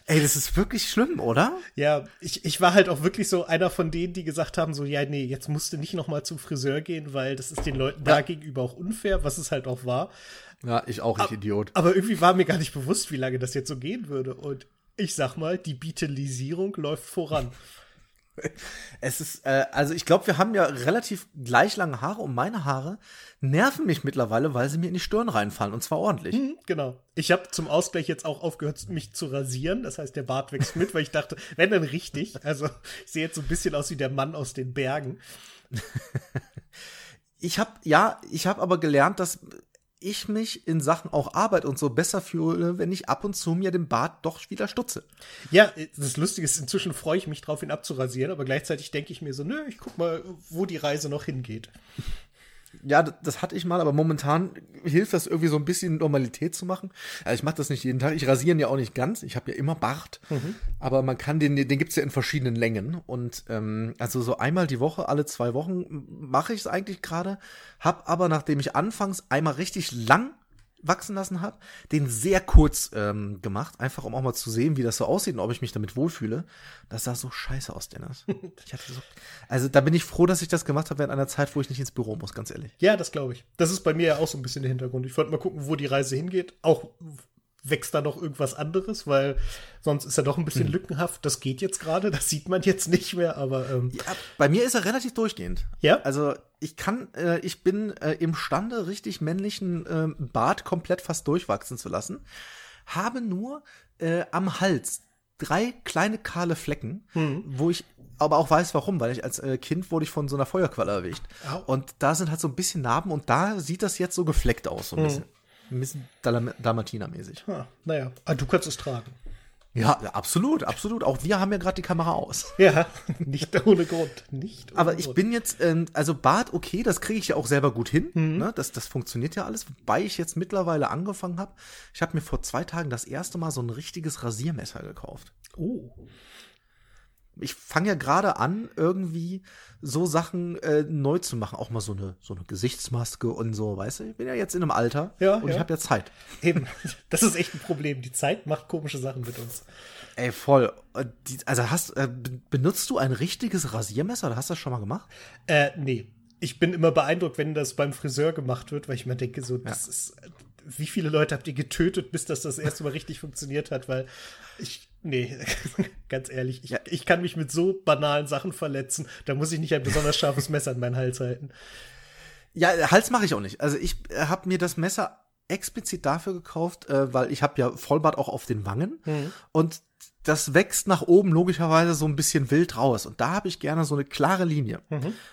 Ey, das ist wirklich schlimm, oder? Ja, ich, ich war halt auch wirklich so einer von denen, die gesagt haben, so, ja, nee, jetzt musst du nicht noch mal zum Friseur gehen, weil das ist den Leuten da gegenüber auch unfair, was es halt auch war. Ja, ich auch, ich Idiot. Aber irgendwie war mir gar nicht bewusst, wie lange das jetzt so gehen würde. Und ich sag mal, die Beatleisierung läuft voran. Es ist, äh, also ich glaube, wir haben ja relativ gleich lange Haare und meine Haare nerven mich mittlerweile, weil sie mir in die Stirn reinfallen und zwar ordentlich. Hm, genau. Ich habe zum Ausgleich jetzt auch aufgehört, mich zu rasieren. Das heißt, der Bart wächst mit, weil ich dachte, wenn dann richtig. Also ich sehe jetzt so ein bisschen aus wie der Mann aus den Bergen. Ich habe ja, ich habe aber gelernt, dass ich mich in Sachen auch Arbeit und so besser fühle, wenn ich ab und zu mir den Bart doch wieder stutze. Ja, das Lustige ist, inzwischen freue ich mich drauf, ihn abzurasieren, aber gleichzeitig denke ich mir so, nö, ich guck mal, wo die Reise noch hingeht. Ja, das hatte ich mal, aber momentan hilft das irgendwie so ein bisschen Normalität zu machen. Also ich mache das nicht jeden Tag. Ich rasiere ihn ja auch nicht ganz. Ich habe ja immer Bart. Aber man kann den, den gibt's ja in verschiedenen Längen. Und ähm, also so einmal die Woche, alle zwei Wochen mache ich es eigentlich gerade. Hab aber, nachdem ich anfangs einmal richtig lang wachsen lassen habe, den sehr kurz ähm, gemacht, einfach um auch mal zu sehen, wie das so aussieht und ob ich mich damit wohlfühle. Das sah so scheiße aus, Dennis. Ich hatte so, also da bin ich froh, dass ich das gemacht habe während einer Zeit, wo ich nicht ins Büro muss, ganz ehrlich. Ja, das glaube ich. Das ist bei mir ja auch so ein bisschen der Hintergrund. Ich wollte mal gucken, wo die Reise hingeht. Auch wächst da noch irgendwas anderes, weil sonst ist er doch ein bisschen Hm. lückenhaft. Das geht jetzt gerade, das sieht man jetzt nicht mehr, aber ähm, Ja, bei mir ist er relativ durchgehend. Ja? Also ich kann, äh, ich bin äh, imstande, richtig männlichen ähm, Bart komplett fast durchwachsen zu lassen. Habe nur äh, am Hals drei kleine kahle Flecken, wo ich aber auch weiß, warum, weil ich als äh, Kind wurde ich von so einer Feuerqualle erwischt. Au. Und da sind halt so ein bisschen Narben und da sieht das jetzt so gefleckt aus, so ein bisschen. Ein bisschen Dalm- Dalmatiner-mäßig. ah, naja, ah, du kannst es tragen. Ja, absolut, absolut. Auch wir haben ja gerade die Kamera aus. Ja, nicht ohne Grund. Nicht ohne Aber ich bin jetzt, ähm, also Bart, okay, das kriege ich ja auch selber gut hin. Ne? Das, das funktioniert ja alles. Wobei ich jetzt mittlerweile angefangen habe. Ich habe mir vor zwei Tagen das erste Mal so ein richtiges Rasiermesser gekauft. Oh. Ich fange ja gerade an, irgendwie so Sachen äh, neu zu machen. Auch mal so eine, so eine Gesichtsmaske und so, weißt du? Ich bin ja jetzt in einem Alter Ja, und ja. ich habe ja Zeit. Eben, das ist echt ein Problem. Die Zeit macht komische Sachen mit uns. Ey, voll. Die, also hast, äh, be- benutzt du ein richtiges Rasiermesser? Oder hast du das schon mal gemacht? Äh, nee. Ich bin immer beeindruckt, wenn das beim Friseur gemacht wird, weil ich mir denke, so, das ist. Wie viele Leute habt ihr getötet, bis das das erste Mal richtig funktioniert hat? Weil ich. Nee, ganz ehrlich, ich, Ja. ich kann mich mit so banalen Sachen verletzen. Da muss ich nicht ein besonders scharfes Messer in meinen Hals halten. Ja, Hals mache ich auch nicht. Also ich äh, habe mir das Messer explizit dafür gekauft, äh, weil ich habe ja Vollbart auch auf den Wangen und das wächst nach oben logischerweise so ein bisschen wild raus und da habe ich gerne so eine klare Linie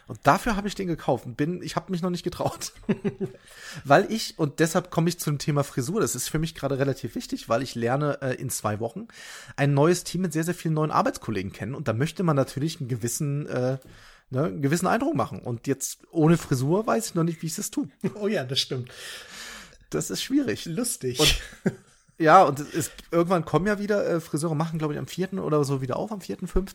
und dafür habe ich den gekauft. und Bin, ich habe mich noch nicht getraut, weil ich und deshalb komme ich zum Thema Frisur. Das ist für mich gerade relativ wichtig, weil ich lerne äh, in zwei Wochen ein neues Team mit sehr sehr vielen neuen Arbeitskollegen kennen und da möchte man natürlich einen gewissen äh, ne, einen gewissen Eindruck machen. Und jetzt ohne Frisur weiß ich noch nicht, wie ich das tue. Oh ja, das stimmt. Das ist schwierig. Lustig. Und- Ja, und es ist, irgendwann kommen ja wieder äh, Friseure, machen, glaube ich, am 4. oder so wieder auf, am 4., 5.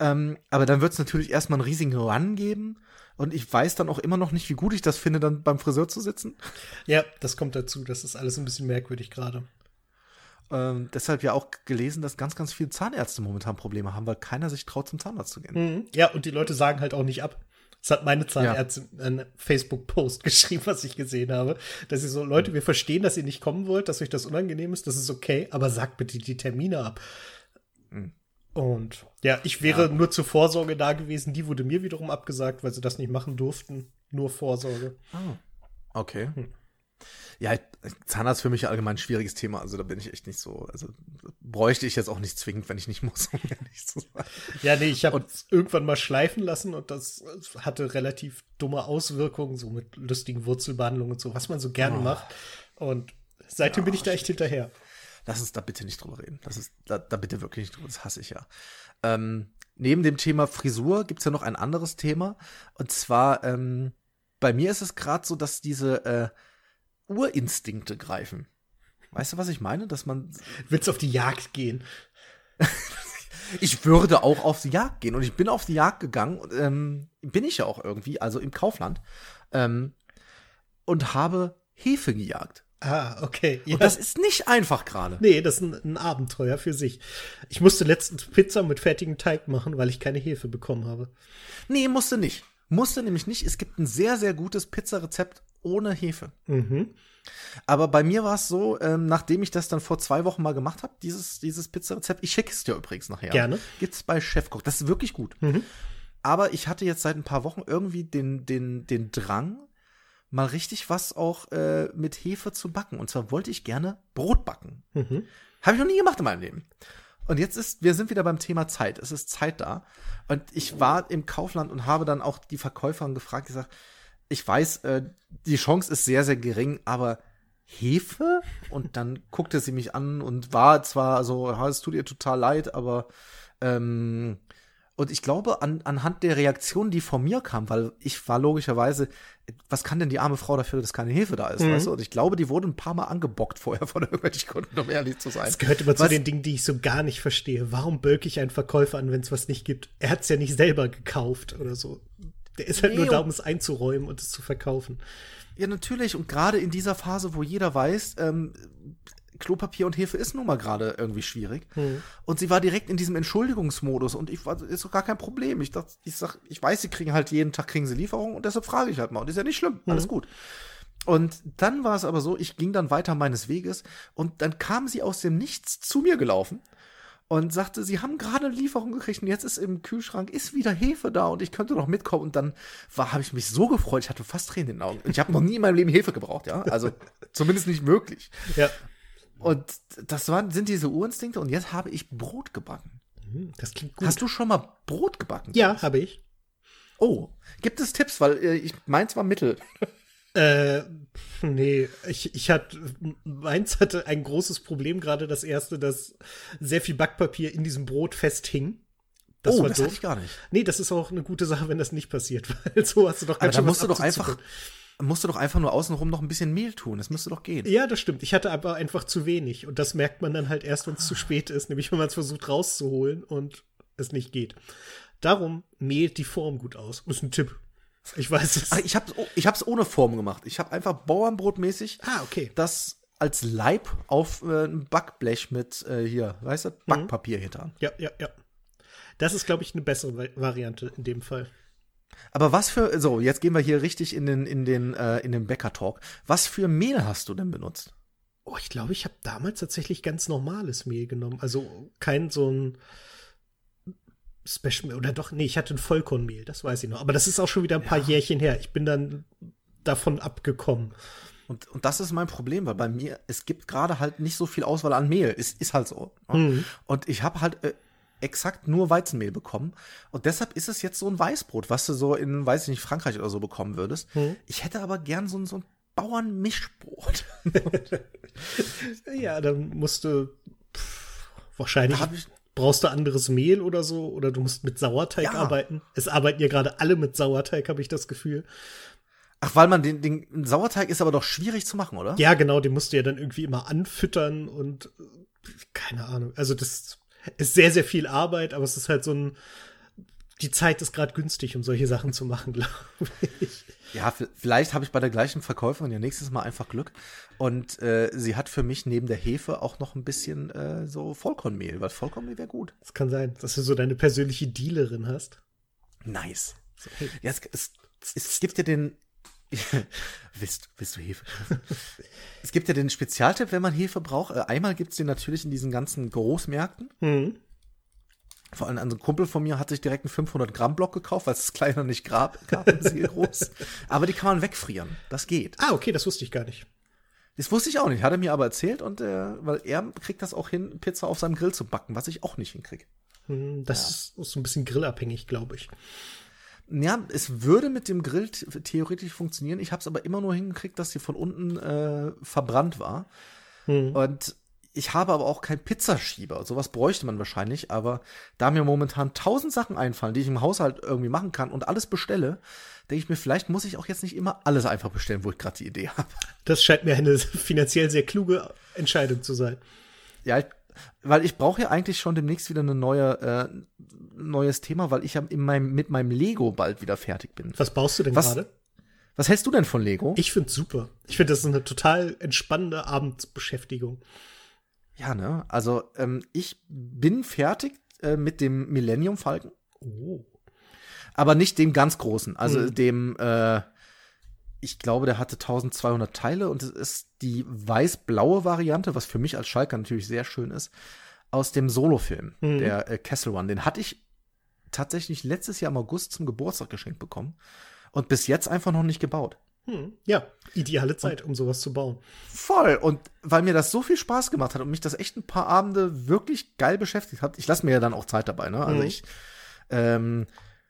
Ähm, aber dann wird es natürlich erstmal einen riesigen Run geben. Und ich weiß dann auch immer noch nicht, wie gut ich das finde, dann beim Friseur zu sitzen. ja, das kommt dazu. Das ist alles ein bisschen merkwürdig gerade. Ähm, deshalb ja auch gelesen, dass ganz, ganz viele Zahnärzte momentan Probleme haben, weil keiner sich traut, zum Zahnarzt zu gehen. Ja, und die Leute sagen halt auch nicht ab. Das hat meine Zahnärztin in einem Facebook-Post geschrieben, was ich gesehen habe. Dass sie so, Leute, wir verstehen, dass ihr nicht kommen wollt, dass euch das unangenehm ist, das ist okay, aber sagt bitte die Termine ab. Und ja, ich wäre nur zur Vorsorge da gewesen. Die wurde mir wiederum abgesagt, weil sie das nicht machen durften. Nur Vorsorge. Okay. Ja, Zahnarzt für mich allgemein ein schwieriges Thema. Also da bin ich echt nicht so. Also bräuchte ich jetzt auch nicht zwingend, wenn ich nicht muss, um ehrlich zu sein. Ja, nee, ich habe irgendwann mal schleifen lassen und das hatte relativ dumme Auswirkungen, so mit lustigen Wurzelbehandlungen und so, was man so gerne macht. Und seitdem bin ich da echt hinterher. Lass uns da bitte nicht drüber reden. Das ist, da, da bitte wirklich nicht drüber. Das hasse ich ja. Ähm, neben dem Thema Frisur gibt's ja noch ein anderes Thema. Und zwar, ähm, bei mir ist es gerade so, dass diese äh, Urinstinkte greifen. Weißt du, was ich meine? Dass man. Willst auf die Jagd gehen? Ich würde auch auf die Jagd gehen. Und ich bin auf die Jagd gegangen. Und, ähm, bin ich ja auch irgendwie, also im Kaufland. Ähm, und habe Hefe gejagt. Ah, okay. Ja. Und das ist nicht einfach gerade. nee, das ist ein, ein Abenteuer für sich. Ich musste letztens Pizza mit fertigem Teig machen, weil ich keine Hefe bekommen habe. Nee, musste nicht. Musste nämlich nicht. Es gibt ein sehr, sehr gutes Pizzarezept ohne Hefe. Mhm. Aber bei mir war es so, ähm, nachdem ich das dann vor zwei Wochen mal gemacht habe, dieses, dieses Pizzarezept, ich schicke es dir übrigens nachher. Gerne. Gibt's bei Chefkoch. Das ist wirklich gut. Aber ich hatte jetzt seit ein paar Wochen irgendwie den, den, den Drang, mal richtig was auch äh, mit Hefe zu backen. Und zwar wollte ich gerne Brot backen. Habe ich noch nie gemacht in meinem Leben. Und jetzt ist, wir sind wieder beim Thema Zeit. Es ist Zeit da. Und ich war im Kaufland und habe dann auch die Verkäuferin gefragt, gesagt, ich weiß, äh, die Chance ist sehr, sehr gering, aber Hefe? Und dann guckte sie mich an und war zwar so, ja, es tut ihr total leid, aber ähm, und ich glaube, an, anhand der Reaktion, die von mir kam, weil ich war logischerweise, was kann denn die arme Frau dafür, dass keine Hefe da ist, Mhm. weißt du? Und ich glaube, die wurde ein paar Mal angebockt vorher von irgendwelchen Kunden, um ehrlich zu sein. Das gehört immer zu Was- den Dingen, die ich so gar nicht verstehe. Warum bölke ich einen Verkäufer an, wenn es was nicht gibt? Er hat es ja nicht selber gekauft oder so. Der ist halt Nee, nur da, um es einzuräumen und es zu verkaufen. Ja, natürlich. Und gerade in dieser Phase, wo jeder weiß, ähm, Klopapier und Hefe ist nun mal gerade irgendwie schwierig. Und sie war direkt in diesem Entschuldigungsmodus und ich war, ist doch gar kein Problem. Ich dachte, ich sag, ich weiß, sie kriegen halt jeden Tag kriegen sie Lieferungen und deshalb frage ich halt mal. Und ist ja nicht schlimm, alles gut. Und dann war es aber so, ich ging dann weiter meines Weges und dann kam sie aus dem Nichts zu mir gelaufen und sagte, sie haben gerade eine Lieferung gekriegt und jetzt ist im Kühlschrank ist wieder Hefe da und ich könnte noch mitkommen und dann war habe ich mich so gefreut, ich hatte fast Tränen in den Augen. Ich habe noch nie in meinem Leben Hefe gebraucht, ja? Also zumindest nicht möglich. Ja. Und das waren sind diese Urinstinkte und jetzt habe ich Brot gebacken. Hm, Das klingt gut. Hast du schon mal Brot gebacken? ja, habe ich. Oh, gibt es Tipps, weil äh, ich meins war Mittel. Äh, nee, ich, ich hatte, meins hatte ein großes Problem, gerade das erste, dass sehr viel Backpapier in diesem Brot festhing. Das oh, war das doof. hatte ich gar nicht. Nee, das ist auch eine gute Sache, wenn das nicht passiert, weil so hast du doch Aber ganz da schön musst du doch einfach. Musst du doch einfach nur außenrum noch ein bisschen Mehl tun. Das müsste doch gehen. Ja, das stimmt. Ich hatte aber einfach zu wenig. Und das merkt man dann halt erst, wenn es zu spät ist, nämlich wenn man es versucht rauszuholen und es nicht geht. Darum mehlt die Form gut aus. Ist ein Tipp. Ich weiß es. Ach, ich habe ich hab's ohne Form gemacht. Ich habe einfach Bauernbrotmäßig Ah, okay. das als Leib auf äh, ein Backblech mit äh, hier, weißt du, Backpapier getan. Ja, ja, ja. Das ist, glaube ich, eine bessere Va- Variante in dem Fall. Aber was für so, jetzt gehen wir hier richtig in den in den äh, in den Bäcker Talk. Was für Mehl hast du denn benutzt? Oh, ich glaube, ich habe damals tatsächlich ganz normales Mehl genommen. Also kein so ein Special oder doch, nee, ich hatte ein Vollkornmehl, das weiß ich noch. Aber das ist auch schon wieder ein paar Jährchen her. Ich bin dann davon abgekommen. Und, und das ist mein Problem, weil bei mir, es gibt gerade halt nicht so viel Auswahl an Mehl. Es ist halt so. ne? Und ich habe halt äh, exakt nur Weizenmehl bekommen. Und deshalb ist es jetzt so ein Weißbrot, was du so in, weiß ich nicht, Frankreich oder so bekommen würdest. Ich hätte aber gern so ein, so ein Bauernmischbrot. Ja, dann musst du pff, wahrscheinlich brauchst du anderes Mehl oder so oder du musst mit Sauerteig Ja. arbeiten. Es arbeiten ja gerade alle mit Sauerteig, habe ich das Gefühl. Ach, weil man den, den Sauerteig ist aber doch schwierig zu machen, oder? Ja, genau, den musst du ja dann irgendwie immer anfüttern und äh, keine Ahnung. Also das ist sehr, sehr viel Arbeit, aber es ist halt so ein die Zeit ist gerade günstig, um solche Sachen zu machen, glaube ich. Ja, vielleicht habe ich bei der gleichen Verkäuferin ja nächstes Mal einfach Glück. Und äh, sie hat für mich neben der Hefe auch noch ein bisschen äh, so Vollkornmehl, weil Vollkornmehl wäre gut. Es kann sein, dass du so deine persönliche Dealerin hast. Nice. Ja, es, es, es gibt ja den. willst, willst du Hefe? es gibt ja den Spezialtipp, wenn man Hefe braucht. Äh, einmal gibt es den natürlich in diesen ganzen Großmärkten. Hm. Vor allem ein Kumpel von mir hat sich direkt einen 500 Gramm Block gekauft, weil es kleiner nicht gab, Ziel groß. Aber die kann man wegfrieren. Das geht. Ah, okay, das wusste ich gar nicht. Das wusste ich auch nicht. Hat er mir aber erzählt und äh, weil er kriegt das auch hin, Pizza auf seinem Grill zu backen, was ich auch nicht hinkriege. Hm, Das ist, ist so ein bisschen grillabhängig, glaube ich. Ja, es würde mit dem Grill th- theoretisch funktionieren. Ich habe es aber immer nur hingekriegt, dass sie von unten äh, verbrannt war. Und ich habe aber auch keinen Pizzaschieber. Sowas bräuchte man wahrscheinlich. Aber da mir momentan tausend Sachen einfallen, die ich im Haushalt irgendwie machen kann und alles bestelle, denke ich mir, vielleicht muss ich auch jetzt nicht immer alles einfach bestellen, wo ich gerade die Idee habe. Das scheint mir eine finanziell sehr kluge Entscheidung zu sein. Ja, ich, weil ich brauche ja eigentlich schon demnächst wieder eine neue äh, neues Thema, weil ich ja in meinem, mit meinem Lego bald wieder fertig bin. Was baust du denn gerade? Was hältst du denn von Lego? Ich finde super. Ich finde, das ist eine total entspannende Abendbeschäftigung. Ja, ne? Also ähm, ich bin fertig äh, mit dem Millennium Falcon, Oh. aber nicht dem ganz großen. Also dem, äh, ich glaube, der hatte 1200 Teile und es ist die weiß-blaue Variante, was für mich als Schalker natürlich sehr schön ist, aus dem Solo-Film, der äh, Castle One. Den hatte ich tatsächlich letztes Jahr im August zum Geburtstag geschenkt bekommen und bis jetzt einfach noch nicht gebaut. Hm. Ja, ideale Zeit, um sowas zu bauen. Voll. Und weil mir das so viel Spaß gemacht hat und mich das echt ein paar Abende wirklich geil beschäftigt hat, ich lasse mir ja dann auch Zeit dabei, ne? Also Mhm. ich ähm,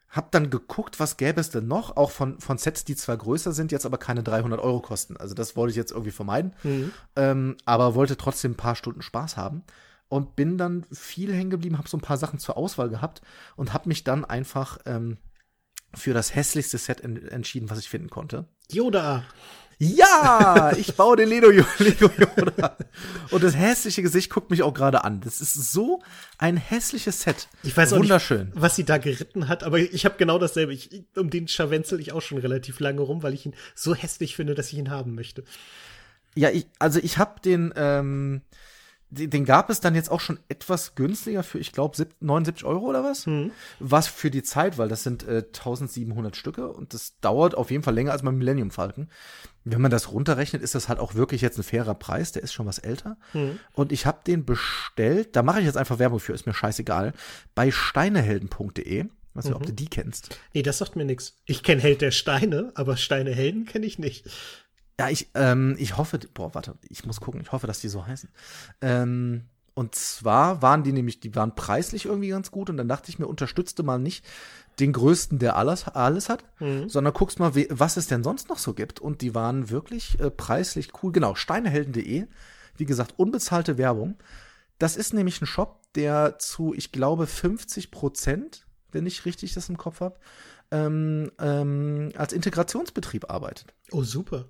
hab dann geguckt, was gäbe es denn noch, auch von, von Sets, die zwar größer sind, jetzt aber keine 300 Euro kosten. Also das wollte ich jetzt irgendwie vermeiden, Mhm. ähm, aber wollte trotzdem ein paar Stunden Spaß haben und bin dann viel hängen geblieben, habe so ein paar Sachen zur Auswahl gehabt und habe mich dann einfach ähm, für das hässlichste Set en entschieden, was ich finden konnte. Yoda. Ja, ich baue den Lego, Lego Yoda. Und das hässliche Gesicht guckt mich auch gerade an. Das ist so ein hässliches Set. Ich weiß auch Wunderschön. nicht, was sie da geritten hat, aber ich habe genau dasselbe. Ich, um den scharwenzel ich auch schon relativ lange rum, weil ich ihn so hässlich finde, dass ich ihn haben möchte. Ja, ich, also ich habe den, ähm, den, gab es dann jetzt auch schon etwas günstiger für, ich glaube, 79 Euro oder was? Was für die Zeit, weil das sind äh, 1700 Stücke und das dauert auf jeden Fall länger als beim Millennium Falcon. Wenn man das runterrechnet, ist das halt auch wirklich jetzt ein fairer Preis. Der ist schon was älter. Und ich habe den bestellt, da mache ich jetzt einfach Werbung für, ist mir scheißegal, bei steinehelden.de. Weiß nicht, ob du die kennst. Nee, das sagt mir nichts. Ich kenne Held der Steine, aber Steine Helden kenne ich nicht. Ja, ich, ähm, ich hoffe, boah, warte, ich muss gucken, ich hoffe, dass die so heißen. Ähm, und zwar waren die nämlich, die waren preislich irgendwie ganz gut und dann dachte ich mir, unterstützte mal nicht den größten, der alles, alles hat, sondern guckst mal, was es denn sonst noch so gibt. Und die waren wirklich äh, preislich cool. Genau, steinehelden.de. Wie gesagt, unbezahlte Werbung. Das ist nämlich ein Shop, der zu, ich glaube, 50 Prozent, wenn ich richtig das im Kopf habe, ähm, ähm, als Integrationsbetrieb arbeitet. Oh, super.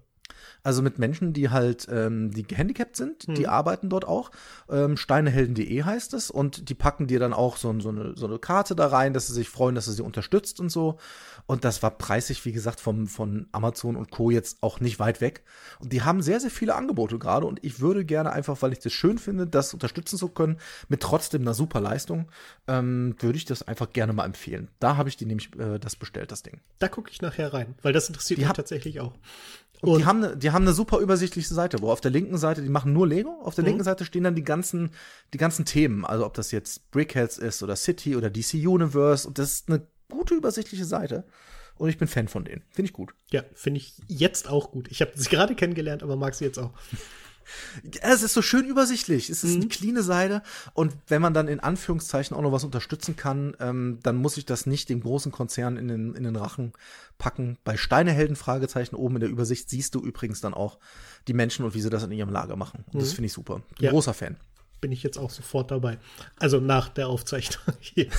Also mit Menschen, die halt, ähm, die gehandicapt sind, die arbeiten dort auch. Ähm, Steinehelden.de heißt es und die packen dir dann auch so, so, eine, so eine Karte da rein, dass sie sich freuen, dass du sie unterstützt und so. Und das war preisig, wie gesagt, vom, von Amazon und Co. jetzt auch nicht weit weg. Und die haben sehr, sehr viele Angebote gerade und ich würde gerne einfach, weil ich das schön finde, das unterstützen zu können, mit trotzdem einer super Leistung, ähm, würde ich das einfach gerne mal empfehlen. Da habe ich die nämlich äh, das bestellt, das Ding. Da gucke ich nachher rein, weil das interessiert Die mich hab- tatsächlich auch. Und die haben, ne, die haben eine super übersichtliche Seite, wo auf der linken Seite, die machen nur Lego, auf der linken Seite stehen dann die ganzen, die ganzen Themen. Also ob das jetzt Brickheads ist oder City oder DC Universe. Und das ist eine gute übersichtliche Seite. Und ich bin Fan von denen. Finde ich gut. Ja, finde ich jetzt auch gut. Ich habe sie gerade kennengelernt, aber mag sie jetzt auch. Es ist so schön übersichtlich. Es ist eine cleane Seite. Und wenn man dann in Anführungszeichen auch noch was unterstützen kann, ähm, dann muss ich das nicht dem großen Konzern in den, in den Rachen packen. Bei Steinehelden, Fragezeichen, oben in der Übersicht siehst du übrigens dann auch die Menschen und wie sie das in ihrem Lager machen. Und das finde ich super. Ja. Großer Fan. Bin ich jetzt auch sofort dabei. Also nach der Aufzeichnung hier.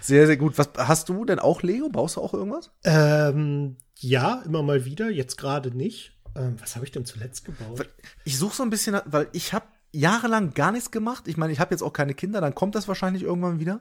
Sehr, sehr gut. Was hast du denn auch Lego? Baust du auch irgendwas? ähm, ja, immer mal wieder, jetzt gerade nicht. Ähm, was habe ich denn zuletzt gebaut? Ich suche so ein bisschen, weil ich habe jahrelang gar nichts gemacht. Ich meine, ich habe jetzt auch keine Kinder, dann kommt das wahrscheinlich irgendwann wieder.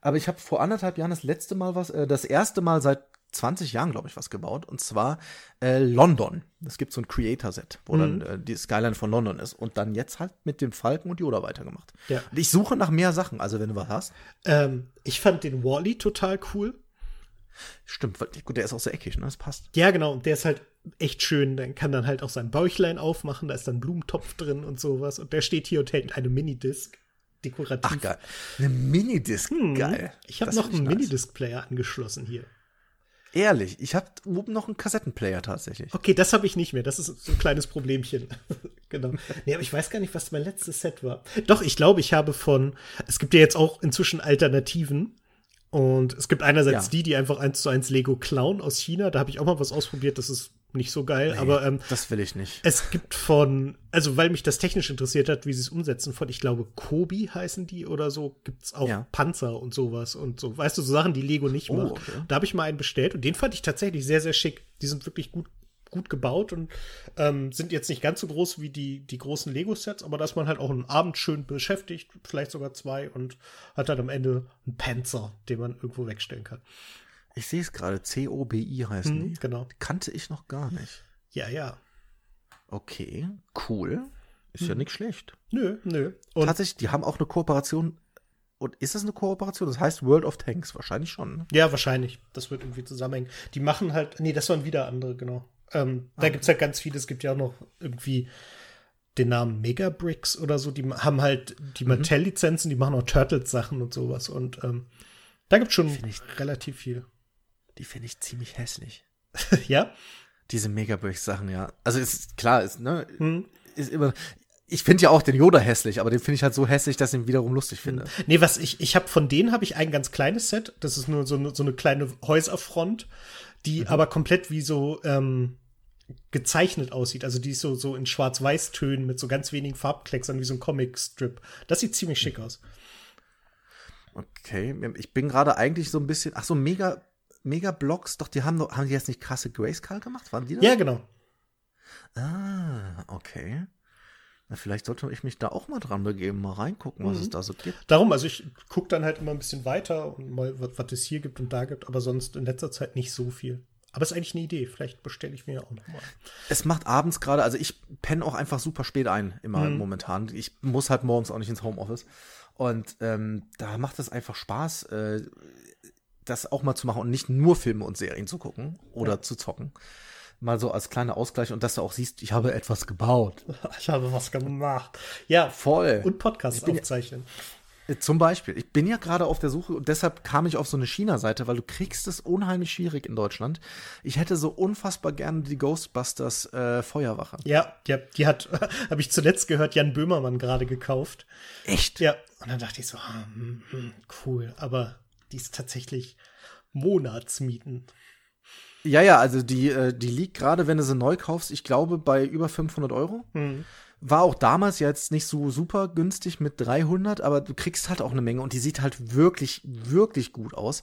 Aber ich habe vor anderthalb Jahren das letzte Mal was, äh, das erste Mal seit 20 Jahren, glaube ich, was gebaut. Und zwar äh, London. Es gibt so ein Creator-Set, wo dann äh, die Skyline von London ist. Und dann jetzt halt mit dem Falken und Yoda weitergemacht. Ja. Und ich suche nach mehr Sachen. Also, wenn du was hast. Ähm, ich fand den Wally total cool. Stimmt, weil- gut, der ist auch so eckig, ne? Das passt. Ja, genau. Und der ist halt echt schön. Dann kann dann halt auch sein Bäuchlein aufmachen. Da ist dann ein Blumentopf drin und sowas. Und der steht hier und hält eine Minidisc. Dekorativ. Ach, geil. Eine Minidisc. Geil. Hm. Ich habe noch einen nice. Minidisc-Player angeschlossen hier. Ehrlich, ich habe oben noch einen Kassettenplayer tatsächlich. Okay, das habe ich nicht mehr. Das ist so ein kleines Problemchen. genau. Nee, aber ich weiß gar nicht, was mein letztes Set war. Doch, ich glaube, ich habe von. Es gibt ja jetzt auch inzwischen Alternativen. Und es gibt einerseits Ja. die, die einfach eins zu eins Lego klauen aus China. Da habe ich auch mal was ausprobiert. Das ist nicht so geil. aber ähm, Das will ich nicht. es gibt von, also weil mich das technisch interessiert hat, wie sie es umsetzen, von, ich glaube, Kobi heißen die oder so, gibt's auch Ja. Panzer und sowas und so. Weißt du, so Sachen, die Lego nicht Oh, macht. okay. Da habe ich mal einen bestellt und den fand ich tatsächlich sehr, sehr schick. Die sind wirklich gut, gut gebaut und ähm, sind jetzt nicht ganz so groß wie die, die großen Lego-Sets, aber da ist man halt auch einen Abend schön beschäftigt, vielleicht sogar zwei und hat dann am Ende einen Panzer, den man irgendwo wegstellen kann. Ich sehe es gerade. C-O-B-I heißen Mhm, die. genau. Kannte ich noch gar nicht. Ja, ja. Okay, cool. Ist Mhm. ja nicht schlecht. Nö, nö. Und Tatsächlich, die haben auch eine Kooperation. Und ist das eine Kooperation? Das heißt World of Tanks. Wahrscheinlich schon. Ne? Ja, wahrscheinlich. Das wird irgendwie zusammenhängen. Die machen halt, nee, das waren wieder andere, genau. Ähm, Da gibt's halt ganz viele. Es gibt ja auch noch irgendwie den Namen Megabricks oder so. Die haben halt die Mattel-Lizenzen, die machen auch Turtles-Sachen und sowas. Und ähm, da gibt's schon Find ich- relativ viel. Die finde ich ziemlich hässlich. ja? Diese Megabricks-Sachen, ja. Also ist klar, ist, ne, Hm. ist immer. Ich finde ja auch den Yoda hässlich, aber den finde ich halt so hässlich, dass ich ihn wiederum lustig finde. Nee, was ich, ich habe von denen habe ich ein ganz kleines Set. Das ist nur so eine, so eine kleine Häuserfront, die aber komplett wie so ähm, gezeichnet aussieht. Also die ist so, so in Schwarz-Weiß-Tönen mit so ganz wenigen Farbklecksern wie so ein Comic-Strip. Das sieht ziemlich schick aus. Okay, ich bin gerade eigentlich so ein bisschen. Ach so, Mega, Mega Blocks, doch, die haben, doch- haben die jetzt nicht krasse Grayscale gemacht? Waren die das? Ja, genau. Ah, okay. Na, vielleicht sollte ich mich da auch mal dran begeben, mal reingucken, was Mhm. es da so gibt. Darum, also ich gucke dann halt immer ein bisschen weiter und mal, was, was es hier gibt und da gibt, aber sonst in letzter Zeit nicht so viel. Aber ist eigentlich eine Idee. Vielleicht bestelle ich mir auch noch mal. Es macht abends gerade, also ich penne auch einfach super spät ein, immer Mhm. momentan. Ich muss halt morgens auch nicht ins Homeoffice. Und ähm, da macht es einfach Spaß, äh, das auch mal zu machen und nicht nur Filme und Serien zu gucken oder zu zocken. Mal so als kleiner Ausgleich und dass du auch siehst, ich habe etwas gebaut. Ich habe was gemacht. Ja, Voll. und Podcasts ja- aufzeichnen. Äh, Zum Beispiel. Ich bin ja gerade auf der Suche und deshalb kam ich auf so eine China-Seite, weil du kriegst es unheimlich schwierig in Deutschland. Ich hätte so unfassbar gerne die Ghostbusters äh, Feuerwache. Ja, die, hat- die hat, habe ich zuletzt gehört, Jan Böhmermann gerade gekauft. Echt? Ja, und dann dachte ich so, ah, hm, hm, cool, aber die ist tatsächlich Monatsmieten. Ja, ja, also die, äh, die liegt gerade, wenn du sie neu kaufst, ich glaube, bei über 500 Euro. Hm. War auch damals jetzt nicht so super günstig mit 300, aber du kriegst halt auch eine Menge und die sieht halt wirklich, wirklich gut aus.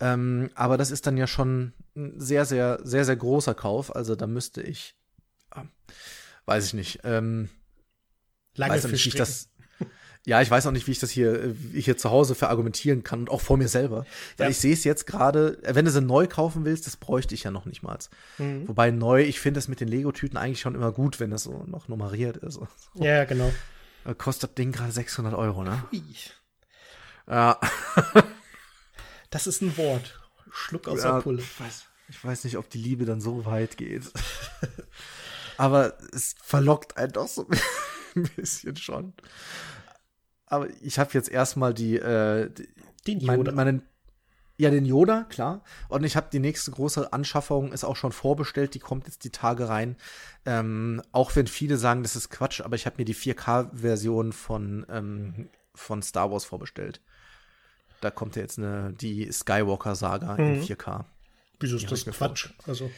Ähm, aber das ist dann ja schon ein sehr, sehr, sehr, sehr großer Kauf. Also da müsste ich, ah, weiß ich nicht, ähm, Lange weiß nicht, ich das. Ja, ich weiß auch nicht, wie ich das hier, äh, hier zu Hause verargumentieren kann und auch vor mir selber. Weil Ja. ich sehe es jetzt gerade, äh, wenn du sie neu kaufen willst, das bräuchte ich ja noch nicht mal. Mhm. Wobei neu, ich finde es mit den Lego-Tüten eigentlich schon immer gut, wenn das so noch nummeriert ist. Ja, genau. Äh, Kostet das Ding gerade 600 Euro, ne? Ui, Ja, Das ist ein Wort. Schluck aus ja der Pulle. ich, weiß, ich weiß nicht, ob die Liebe dann so weit geht. Aber es verlockt einen doch so ein bisschen schon. Aber ich habe jetzt erstmal die, äh, die Den mein, Yoda. meinen ja, den Yoda, klar. Und ich habe die nächste große Anschaffung, ist auch schon vorbestellt, die kommt jetzt die Tage rein. Ähm, auch wenn viele sagen, das ist Quatsch, aber ich habe mir die 4K-Version von, ähm, von Star Wars vorbestellt. Da kommt ja jetzt eine, die Skywalker-Saga in 4K. Wieso ist das Quatsch? Also,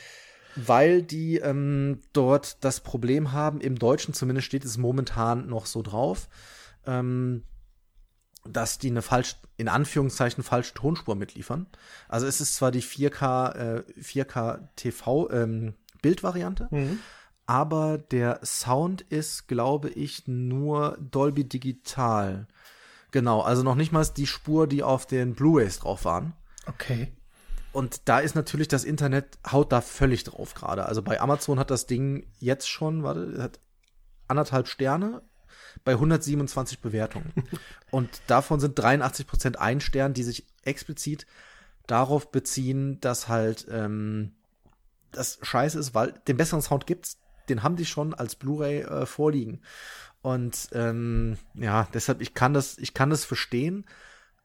Weil die ähm, dort das Problem haben, im Deutschen zumindest steht es momentan noch so drauf, ähm, dass die eine falsch, in Anführungszeichen, falsche Tonspur mitliefern. Also es ist zwar die 4K, äh, 4K TV ähm, Bildvariante, aber der Sound ist, glaube ich, nur Dolby Digital. Genau, also noch nicht mal die Spur, die auf den Blu-rays drauf waren. okay. Und da ist natürlich das Internet haut da völlig drauf gerade. Also bei Amazon hat das Ding jetzt schon, warte, hat anderthalb Sterne bei 127 Bewertungen. Und davon sind 83 Prozent ein Stern, die sich explizit darauf beziehen, dass halt ähm, das scheiße ist, weil den besseren Sound gibt's, den haben die schon als Blu-ray äh, vorliegen. Und ähm, ja, deshalb, ich kann das, ich kann das verstehen.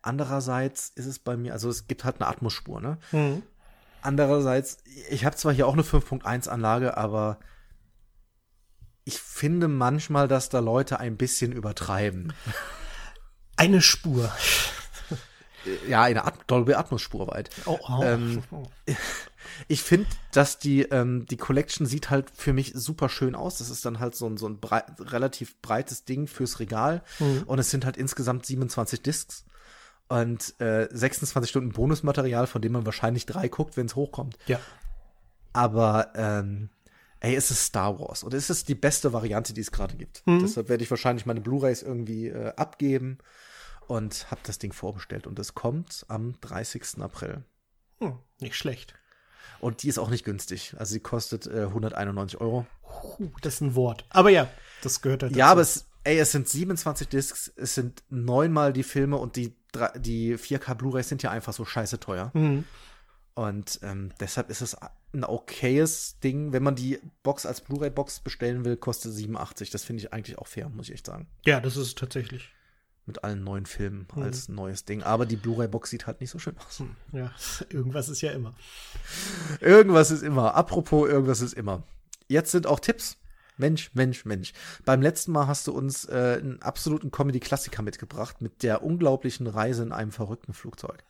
Andererseits ist es bei mir, also es gibt halt eine Atmosspur, ne? Mhm. Andererseits, ich habe zwar hier auch eine 5.1 Anlage, aber ich finde manchmal, dass da Leute ein bisschen übertreiben. Eine Spur. Ja, eine At Dolby Atmos Spur weit. Oh, oh. Ähm, Ich finde, dass die, ähm, die Collection sieht halt für mich super schön aus. Das ist dann halt so ein, so ein brei relativ breites Ding fürs Regal. Und es sind halt insgesamt 27 Discs. Und äh, 26 Stunden Bonusmaterial, von dem man wahrscheinlich drei guckt, wenn es hochkommt. ja. Aber ähm, ey, es ist Star Wars und es ist die beste Variante, die es gerade gibt. Deshalb werde ich wahrscheinlich meine Blu-rays irgendwie äh, abgeben und habe das Ding vorbestellt und es kommt am 30. April. Hm, nicht schlecht. Und die ist auch nicht günstig. Also sie kostet äh, 191 Euro. Das ist ein Wort. Aber ja, das gehört halt Ja, dazu. aber es, ey, es sind 27 Discs, es sind neunmal die Filme und die, die 4K Blu-rays sind ja einfach so scheiße teuer. Mhm. Und ähm, deshalb ist es ein okayes Ding. Wenn man die Box als Blu-ray-Box bestellen will, kostet 87. Das finde ich eigentlich auch fair, muss ich echt sagen. Ja, das ist tatsächlich. Mit allen neuen Filmen Mhm. als neues Ding. Aber die Blu-ray-Box sieht halt nicht so schön aus. Ja, irgendwas ist ja immer. Irgendwas ist immer. Apropos, irgendwas ist immer. Jetzt sind auch Tipps. Mensch, Mensch, Mensch. Beim letzten Mal hast du uns äh, einen absoluten Comedy-Klassiker mitgebracht mit der unglaublichen Reise in einem verrückten Flugzeug.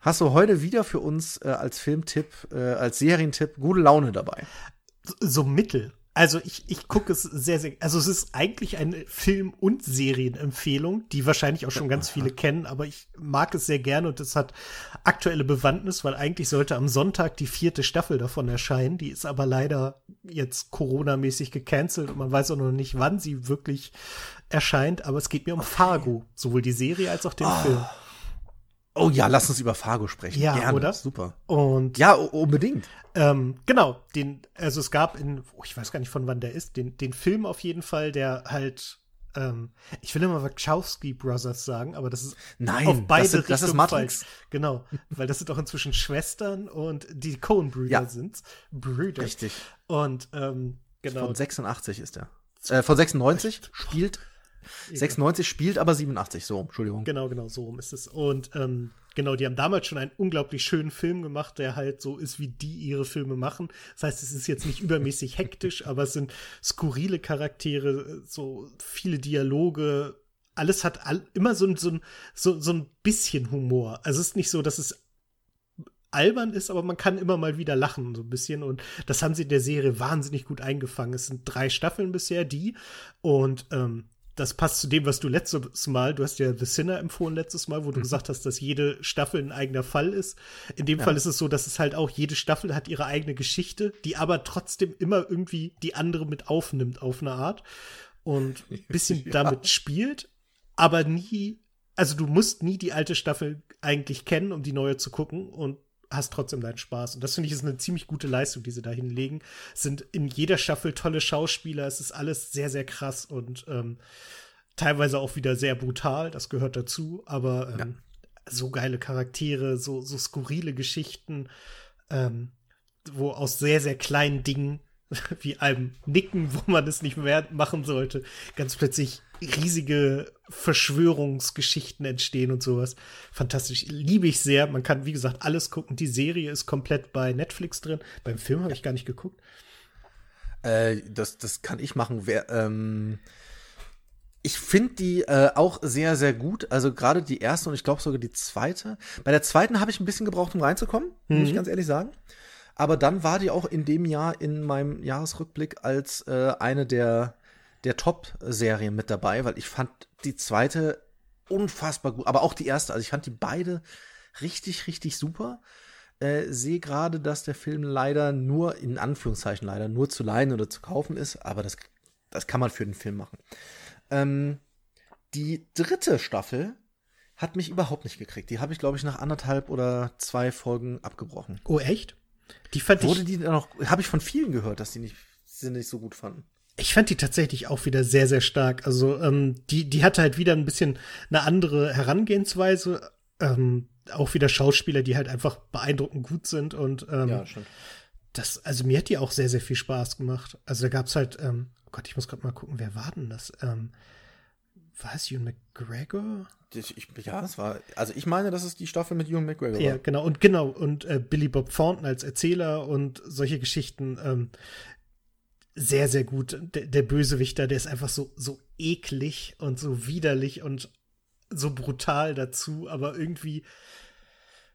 Hast du heute wieder für uns äh, als Filmtipp, äh, als Serientipp gute Laune dabei? So, so mittel. Also ich, ich gucke es sehr, sehr, also es ist eigentlich eine Film- und Serienempfehlung, die wahrscheinlich auch schon ganz viele kennen, aber ich mag es sehr gerne und es hat aktuelle Bewandtnis, weil eigentlich sollte am Sonntag die vierte Staffel davon erscheinen. Die ist aber leider jetzt Corona-mäßig gecancelt und man weiß auch noch nicht, wann sie wirklich erscheint, aber es geht mir um Fargo, sowohl die Serie als auch den Film. Oh ja, lass uns über Fargo sprechen. Ja, Gerne. oder? Super. Und Ja, unbedingt. Ähm, genau, den, also es gab in, oh, ich weiß gar nicht von wann der ist, den, den Film auf jeden Fall, der halt, ähm, ich will immer Wachowski Brothers sagen, aber das ist Nein, auf beide das, sind, das ist Matrix. falsch. Genau, weil das sind auch inzwischen Schwestern und die Coen-Brüder Ja. sind Brüder. Richtig. Und ähm, genau, Von 86 ist er. Äh, von 96 spielt 96 spielt aber 87, so, Entschuldigung. Genau, genau, so rum ist es. Und ähm, genau, die haben damals schon einen unglaublich schönen Film gemacht, der halt so ist, wie die ihre Filme machen. Das heißt, es ist jetzt nicht übermäßig hektisch, aber es sind skurrile Charaktere, so viele Dialoge. Alles hat all, immer so, ein- so, ein- so, so ein bisschen Humor. Also es ist nicht so, dass es albern ist, aber man kann immer mal wieder lachen, so ein bisschen. Und das haben sie in der Serie wahnsinnig gut eingefangen. Es sind drei Staffeln bisher, die. Und ähm, das passt zu dem, was du letztes Mal, du hast ja The Sinner empfohlen letztes Mal, wo du gesagt hast, dass jede Staffel ein eigener Fall ist. In dem Fall ist es so, dass es halt auch, jede Staffel hat ihre eigene Geschichte, die aber trotzdem immer irgendwie die andere mit aufnimmt auf eine Art und ein bisschen damit spielt, aber nie, also du musst nie die alte Staffel eigentlich kennen, um die neue zu gucken und hast trotzdem deinen Spaß. Und das finde ich ist eine ziemlich gute Leistung, die sie da hinlegen. Es sind in jeder Staffel tolle Schauspieler, es ist alles sehr, sehr krass und ähm, teilweise auch wieder sehr brutal, das gehört dazu, aber ähm, so geile Charaktere, so, so skurrile Geschichten, ähm, wo aus sehr, sehr kleinen Dingen, wie einem Nicken, wo man es nicht mehr machen sollte, ganz plötzlich riesige Verschwörungsgeschichten entstehen und sowas. Fantastisch. Liebe ich sehr. Man kann, wie gesagt, alles gucken. Die Serie ist komplett bei Netflix drin. Beim Film habe ich gar nicht geguckt. Äh, das, das kann ich machen. Wer, ähm, ich finde die äh, auch sehr, sehr gut. Also gerade die erste und ich glaube sogar die zweite. Bei der zweiten habe ich ein bisschen gebraucht, um reinzukommen, muss ich ganz ehrlich sagen. Aber dann war die auch in dem Jahr in meinem Jahresrückblick als äh, eine der, der Top-Serien mit dabei, weil ich fand die zweite unfassbar gut. Aber auch die erste. Also ich fand die beide richtig, richtig super. Äh, sehe gerade, dass der Film leider nur, in Anführungszeichen leider, nur zu leihen oder zu kaufen ist, aber das, das kann man für den Film machen. Ähm, die dritte Staffel hat mich überhaupt nicht gekriegt. Die habe ich, glaube ich, nach anderthalb oder zwei Folgen abgebrochen. Oh, echt? Die fand Wurde ich, die dann noch, habe ich von vielen gehört, dass die nicht, sie nicht so gut fanden. Ich fand die tatsächlich auch wieder sehr, sehr stark. Also, ähm, die, die hatte halt wieder ein bisschen eine andere Herangehensweise. Ähm, auch wieder Schauspieler, die halt einfach beeindruckend gut sind und ähm, stimmt. das, also mir hat die auch sehr, sehr viel Spaß gemacht. Also da gab's halt, ähm, oh Gott, ich muss gerade mal gucken, wer war denn das? Ähm, war es Ewan McGregor? Ich, ich, ja, das war, also ich meine, das ist die Staffel mit Ewan McGregor. Ja, war. genau. Und genau, und äh, Billy Bob Thornton als Erzähler und solche Geschichten, ähm, sehr, sehr gut. Der, der Bösewichter, der ist einfach so, so eklig und so widerlich und so brutal dazu, aber irgendwie,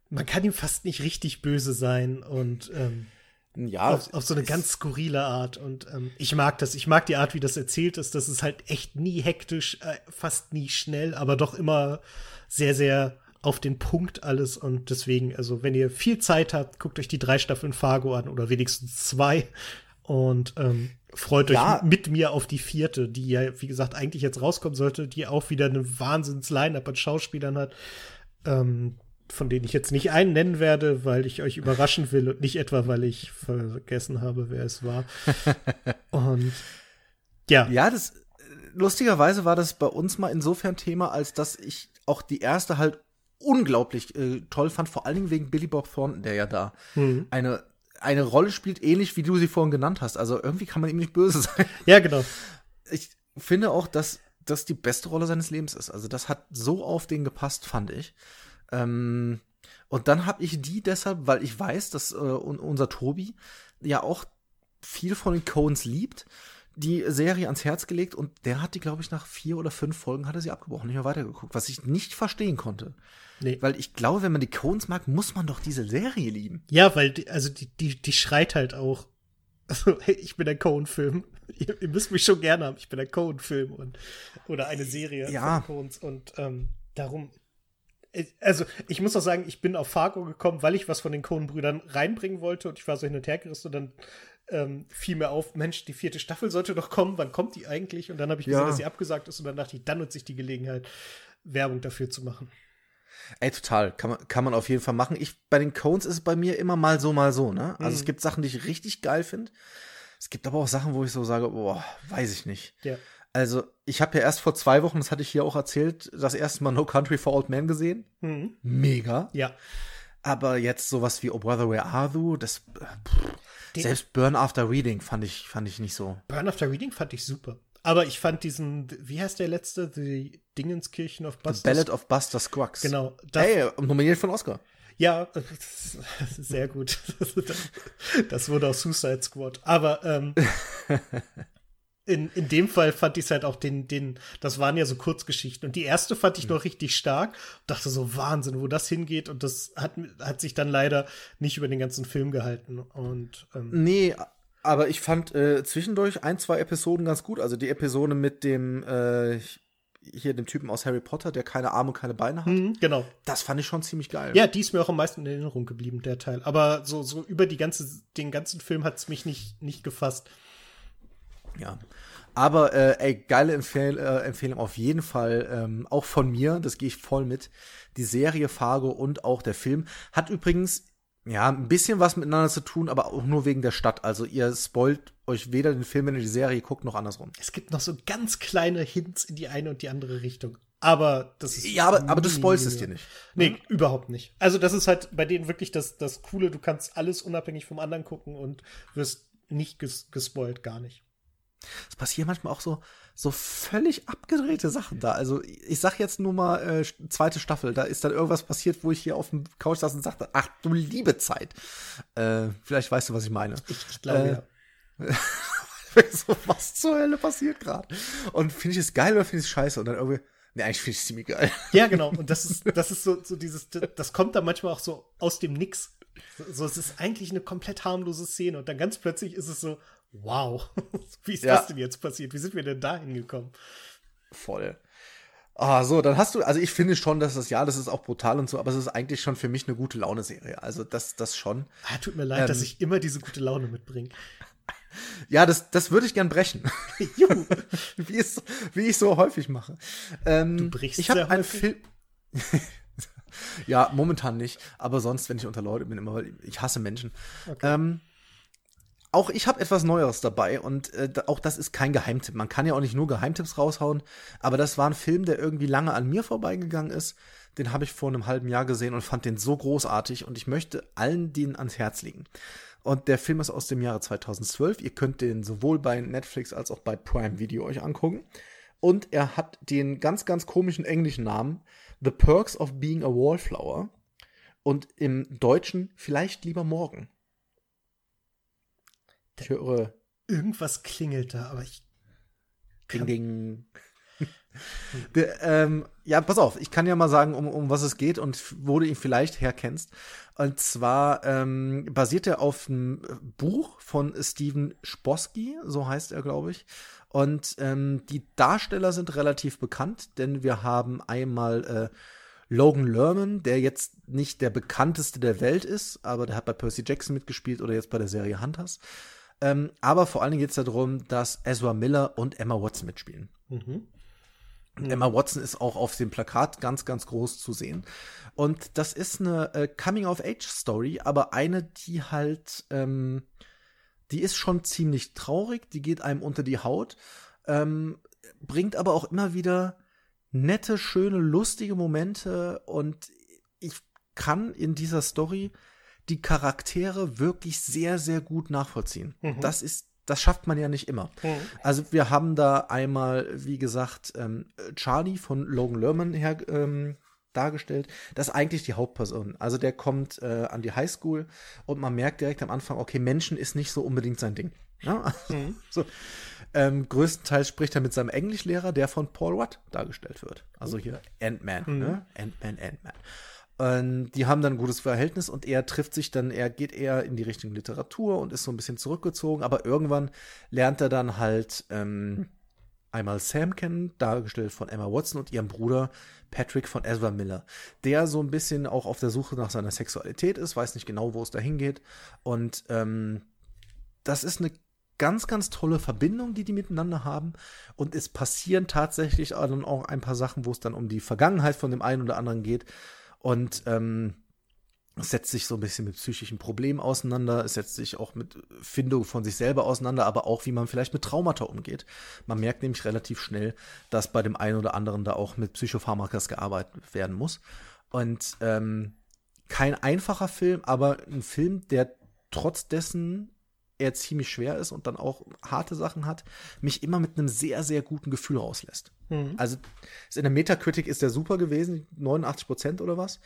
man kann ihm fast nicht richtig böse sein und ähm, Ja, auf, auf so eine ganz skurrile Art. Und ähm, ich mag das. Ich mag die Art, wie das erzählt ist. Das ist halt echt nie hektisch, äh, fast nie schnell, aber doch immer sehr, sehr auf den Punkt alles. Und deswegen, also wenn ihr viel Zeit habt, guckt euch die drei Staffeln Fargo an oder wenigstens zwei. Und ähm, freut euch Ja. mit mir auf die vierte, die ja, wie gesagt, eigentlich jetzt rauskommen sollte, die auch wieder eine Wahnsinns-Line-Up an Schauspielern hat. Ähm, von denen ich jetzt nicht einen nennen werde, weil ich euch überraschen will und nicht etwa, weil ich vergessen habe, wer es war. Und ja, Ja, das lustigerweise war das bei uns mal insofern Thema, als dass ich auch die erste halt unglaublich äh, toll fand, vor allen Dingen wegen Billy Bob Thornton, der ja da Mhm. eine eine Rolle spielt, ähnlich wie du sie vorhin genannt hast. Also irgendwie kann man ihm nicht böse sein. ja, genau. Ich finde auch, dass das die beste Rolle seines Lebens ist. Also das hat so auf den gepasst, fand ich. Ähm, und dann habe ich die deshalb, weil ich weiß, dass äh, un unser Tobi ja auch viel von den Coens liebt, die Serie ans Herz gelegt und der hat die, glaube ich, nach vier oder fünf Folgen hat er sie abgebrochen, nicht mehr weitergeguckt, was ich nicht verstehen konnte. Nee. Weil ich glaube, wenn man die Coens mag, muss man doch diese Serie lieben. Ja, weil, die, also die, die, die schreit halt auch. Also, hey, ich bin ein Cohen-Film. ihr, ihr, müsst mich schon gerne haben. Ich bin ein Cohen-Film und oder eine Serie ja. von Coens und ähm, darum. Also, ich muss auch sagen, ich bin auf Fargo gekommen, weil ich was von den Cohen-Brüdern reinbringen wollte und ich war so hin und her gerissen und dann ähm, fiel mir auf, Mensch, die vierte Staffel sollte doch kommen, wann kommt die eigentlich? Und dann habe ich gesehen, ja. dass sie abgesagt ist und dann dachte ich, dann nutze ich die Gelegenheit, Werbung dafür zu machen. Ey, total. Kann man, kann man auf jeden Fall machen. Ich, bei den Cones ist es bei mir immer mal so, mal so, ne? Also mhm. es gibt Sachen, die ich richtig geil finde. Es gibt aber auch Sachen, wo ich so sage, boah, weiß ich nicht. Ja. Also, ich habe ja erst vor zwei Wochen, das hatte ich hier auch erzählt, das erste Mal No Country for Old Men gesehen. Mhm. Mega. Ja. Aber jetzt sowas wie Oh Brother, Where Are You? Das, pff, selbst Burn After Reading fand ich, fand ich nicht so. Burn After Reading fand ich super. Aber ich fand diesen, wie heißt der letzte? The Dingenskirchen of Buster. The Ballad of Buster Scruggs. Genau. Hey, nominiert von Oscar. Ja, sehr gut. Das wurde auch Suicide Squad. Aber ähm, in, in dem Fall fand ich es halt auch den, den, das waren ja so Kurzgeschichten. Und die erste fand ich mhm. noch richtig stark. Dachte so, Wahnsinn, wo das hingeht. Und das hat, hat sich dann leider nicht über den ganzen Film gehalten. Und ähm, nee, aber ich fand äh, zwischendurch ein, zwei Episoden ganz gut. Also die Episode mit dem äh, hier dem Typen aus Harry Potter, der keine Arme und keine Beine hat. Mhm, genau. Das fand ich schon ziemlich geil. Ja, die ist mir auch am meisten in Erinnerung geblieben, der Teil. Aber so, so über die ganze, den ganzen Film hat es mich nicht, nicht gefasst. Ja. Aber äh, ey, geile Empfehl äh, Empfehlung auf jeden Fall, ähm, auch von mir, das gehe ich voll mit. Die Serie Fargo und auch der Film hat übrigens ja, ein bisschen was miteinander zu tun, aber auch nur wegen der Stadt. Also ihr spoilt euch weder den Film, wenn ihr die Serie guckt, noch andersrum. Es gibt noch so ganz kleine Hints in die eine und die andere Richtung. Aber das ist. Ja, aber, aber du spoilst es dir nicht. Nee, mhm. überhaupt nicht. Also, das ist halt bei denen wirklich das, das Coole. Du kannst alles unabhängig vom anderen gucken und wirst nicht ges gespoilt, gar nicht. Es passieren manchmal auch so, so völlig abgedrehte Sachen da. Also ich sag jetzt nur mal äh, zweite Staffel, da ist dann irgendwas passiert, wo ich hier auf dem Couch saß und sagte, ach du liebe Zeit. Äh, vielleicht weißt du, was ich meine. Ich glaube äh, ja. so, was zur Hölle passiert gerade? Und finde ich es geil oder finde ich es scheiße? Und dann irgendwie, ne, eigentlich finde ich es ziemlich geil. Ja, genau. Und das ist, das ist so, so dieses, das kommt dann manchmal auch so aus dem Nix. So, es ist eigentlich eine komplett harmlose Szene und dann ganz plötzlich ist es so, wow, wie ist ja. das denn jetzt passiert? Wie sind wir denn da hingekommen? Voll. Ah, so, dann hast du, also ich finde schon, dass das, ja, das ist auch brutal und so, aber es ist eigentlich schon für mich eine gute Laune-Serie. Also das, das schon. Ah, tut mir leid, ähm, dass ich immer diese gute Laune mitbringe. Ja, das, das würde ich gern brechen. Juhu. wie, es, wie ich so häufig mache. Ähm, du brichst ich habe einen Film. ja, momentan nicht, aber sonst, wenn ich unter Leute bin, immer, weil ich hasse Menschen. Okay. Ähm, auch ich habe etwas Neues dabei und äh, auch das ist kein Geheimtipp. Man kann ja auch nicht nur Geheimtipps raushauen, aber das war ein Film, der irgendwie lange an mir vorbeigegangen ist. Den habe ich vor einem halben Jahr gesehen und fand den so großartig und ich möchte allen den ans Herz legen. Und der Film ist aus dem Jahre 2012. Ihr könnt den sowohl bei Netflix als auch bei Prime Video euch angucken. Und er hat den ganz, ganz komischen englischen Namen The Perks of Being a Wallflower. Und im Deutschen vielleicht lieber morgen. Höre. Irgendwas klingelt da, aber ich. Ding, ding. Ähm, ja, pass auf, ich kann ja mal sagen, um, um was es geht und wo du ihn vielleicht herkennst. Und zwar ähm, basiert er auf einem Buch von Steven Sposky, so heißt er, glaube ich. Und ähm, die Darsteller sind relativ bekannt, denn wir haben einmal äh, Logan Lerman, der jetzt nicht der bekannteste der Welt ist, aber der hat bei Percy Jackson mitgespielt oder jetzt bei der Serie Hunters. Ähm, aber vor allen Dingen geht es darum, dass Ezra Miller und Emma Watson mitspielen. Mhm. Emma Watson ist auch auf dem Plakat ganz, ganz groß zu sehen. Und das ist eine äh, Coming-of-Age-Story, aber eine, die halt, ähm, die ist schon ziemlich traurig, die geht einem unter die Haut, ähm, bringt aber auch immer wieder nette, schöne, lustige Momente und ich kann in dieser Story die Charaktere wirklich sehr, sehr gut nachvollziehen. Mhm. Das ist, das schafft man ja nicht immer. Mhm. Also wir haben da einmal, wie gesagt, ähm, Charlie von Logan Lerman her ähm, dargestellt. Das ist eigentlich die Hauptperson. Also der kommt äh, an die Highschool und man merkt direkt am Anfang, okay, Menschen ist nicht so unbedingt sein Ding. Ja? Mhm. so. Ähm, größtenteils spricht er mit seinem Englischlehrer, der von Paul Rudd dargestellt wird. Also hier Ant-Man. Mhm. Ne? Ant-Man, Ant-Man. Ähm, die haben dann ein gutes Verhältnis und er trifft sich dann, er geht eher in die Richtung Literatur und ist so ein bisschen zurückgezogen, aber irgendwann lernt er dann halt ähm, einmal Sam kennen, dargestellt von Emma Watson und ihrem Bruder Patrick von Ezra Miller, der so ein bisschen auch auf der Suche nach seiner Sexualität ist, weiß nicht genau, wo es dahin geht und ähm, das ist eine ganz, ganz tolle Verbindung, die die miteinander haben. Und es passieren tatsächlich dann auch ein paar Sachen, wo es dann um die Vergangenheit von dem einen oder anderen geht. Und ähm, setzt sich so ein bisschen mit psychischen Problemen auseinander, es setzt sich auch mit Findung von sich selber auseinander, aber auch, wie man vielleicht mit Traumata umgeht. Man merkt nämlich relativ schnell, dass bei dem einen oder anderen da auch mit Psychopharmakas gearbeitet werden muss. Und ähm, kein einfacher Film, aber ein Film, der trotz dessen er ziemlich schwer ist und dann auch harte Sachen hat, mich immer mit einem sehr, sehr guten Gefühl rauslässt. Mhm. Also in der Metacritic ist der super gewesen, 89 Prozent oder was.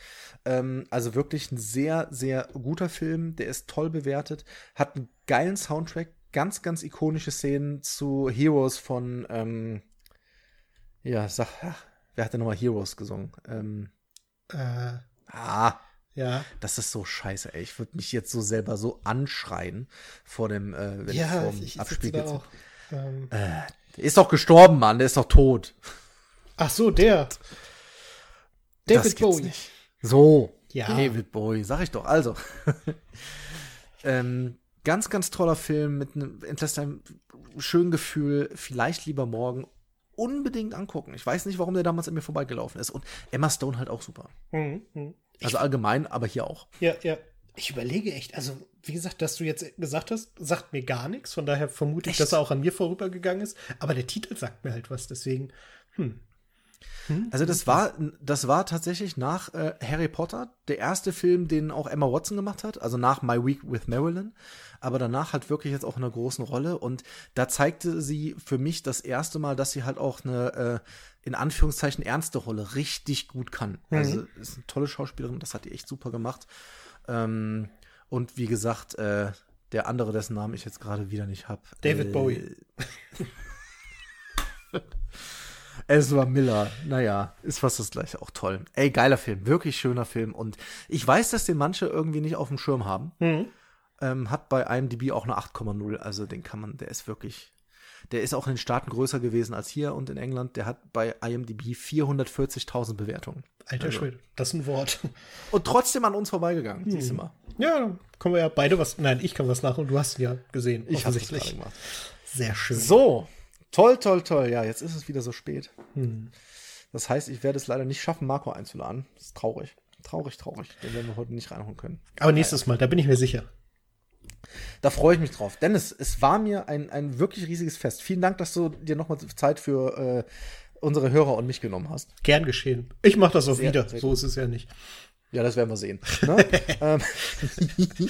Ähm, also wirklich ein sehr, sehr guter Film, der ist toll bewertet, hat einen geilen Soundtrack, ganz, ganz ikonische Szenen zu Heroes von, ähm, ja, sag, ach, wer hat denn nochmal Heroes gesungen? Ähm, Äh, ah, ja. das ist so scheiße, ey. Ich würde mich jetzt so selber so anschreien vor dem, äh, wenn Ja, ich, da geht's- auch. Ähm, Der ist doch gestorben, Mann, der ist doch tot. ach so, der. Das David gibt's Bowie. nicht. So. Ja. David Bowie, sag ich doch. Also. ähm, ganz, ganz toller Film mit einem, entlässt einem schönen Gefühl. Vielleicht lieber morgen unbedingt angucken. Ich weiß nicht, warum der damals an mir vorbeigelaufen ist. Und Emma Stone halt auch super. Mhm, Also allgemein, aber hier auch. Ja, ja. Ich überlege echt, also wie gesagt, dass du jetzt gesagt hast, sagt mir gar nichts. Von daher vermute ich, Echt? dass er auch an mir vorübergegangen ist. Aber der Titel sagt mir halt was. Deswegen, hm. Also das war, das war tatsächlich nach äh, Harry Potter der erste Film, den auch Emma Watson gemacht hat, also nach My Week with Marilyn, aber danach halt wirklich jetzt auch in einer großen Rolle und da zeigte sie für mich das erste Mal, dass sie halt auch eine äh, in Anführungszeichen ernste Rolle richtig gut kann. Also ist eine tolle Schauspielerin, das hat die echt super gemacht. Ähm, und wie gesagt, äh, der andere, dessen Namen ich jetzt gerade wieder nicht habe. David äh, Bowie. Ezra Miller, naja, ist fast das gleiche, auch toll. Ey, geiler Film, wirklich schöner Film. Und ich weiß, dass den manche irgendwie nicht auf dem Schirm haben. Mhm. Ähm, hat bei IMDb auch eine 8,0, also den kann man, der ist wirklich, der ist auch in den Staaten größer gewesen als hier und in England. Der hat bei IMDb 440.000 Bewertungen. Alter Also- Schwede, das ist ein Wort. Und trotzdem an uns vorbeigegangen, siehst du mal. Ja, dann können wir ja beide was. Nein, ich kann was nach und du hast ihn ja gesehen. Ich habe es gemacht. Sehr schön. So, toll, toll, toll. Ja, jetzt ist es wieder so spät. Das heißt, ich werde es leider nicht schaffen, Marco einzuladen. Das ist traurig. Traurig, traurig. Den werden wir heute nicht reinholen können. Aber nächstes Mal, da bin ich mir sicher. Da freue ich mich drauf. Dennis, es war mir ein, ein wirklich riesiges Fest. Vielen Dank, dass du dir nochmal Zeit für äh, unsere Hörer und mich genommen hast. Gern geschehen. Ich mache das auch Sehr- wieder. sehr so gut. ist es ja nicht. Ja, das werden wir sehen. Ne? ähm,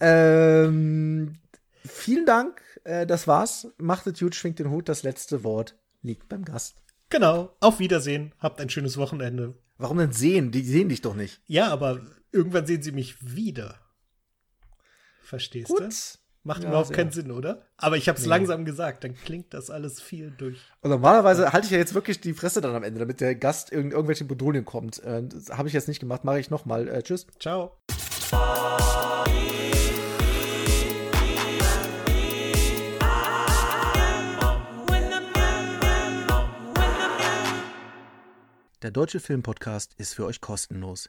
ähm, vielen Dank. Äh, das war's. Macht es gut, schwingt den Hut. Das letzte Wort liegt beim Gast. Genau. Auf Wiedersehen. Habt ein schönes Wochenende. Warum denn sehen? Die sehen dich doch nicht. Ja, aber irgendwann sehen sie mich wieder. Verstehst du? Gut. Macht Ja, überhaupt sehr. keinen Sinn, oder? Aber ich habe es langsam gesagt, dann klingt das alles viel durch. Und normalerweise halte ich ja jetzt wirklich die Fresse dann am Ende, damit der Gast irgend irgendwelche Bedrohungen kommt. Äh, das habe ich jetzt nicht gemacht, mache ich nochmal. Äh, tschüss. Ciao. Der Deutsche Filmpodcast ist für euch kostenlos.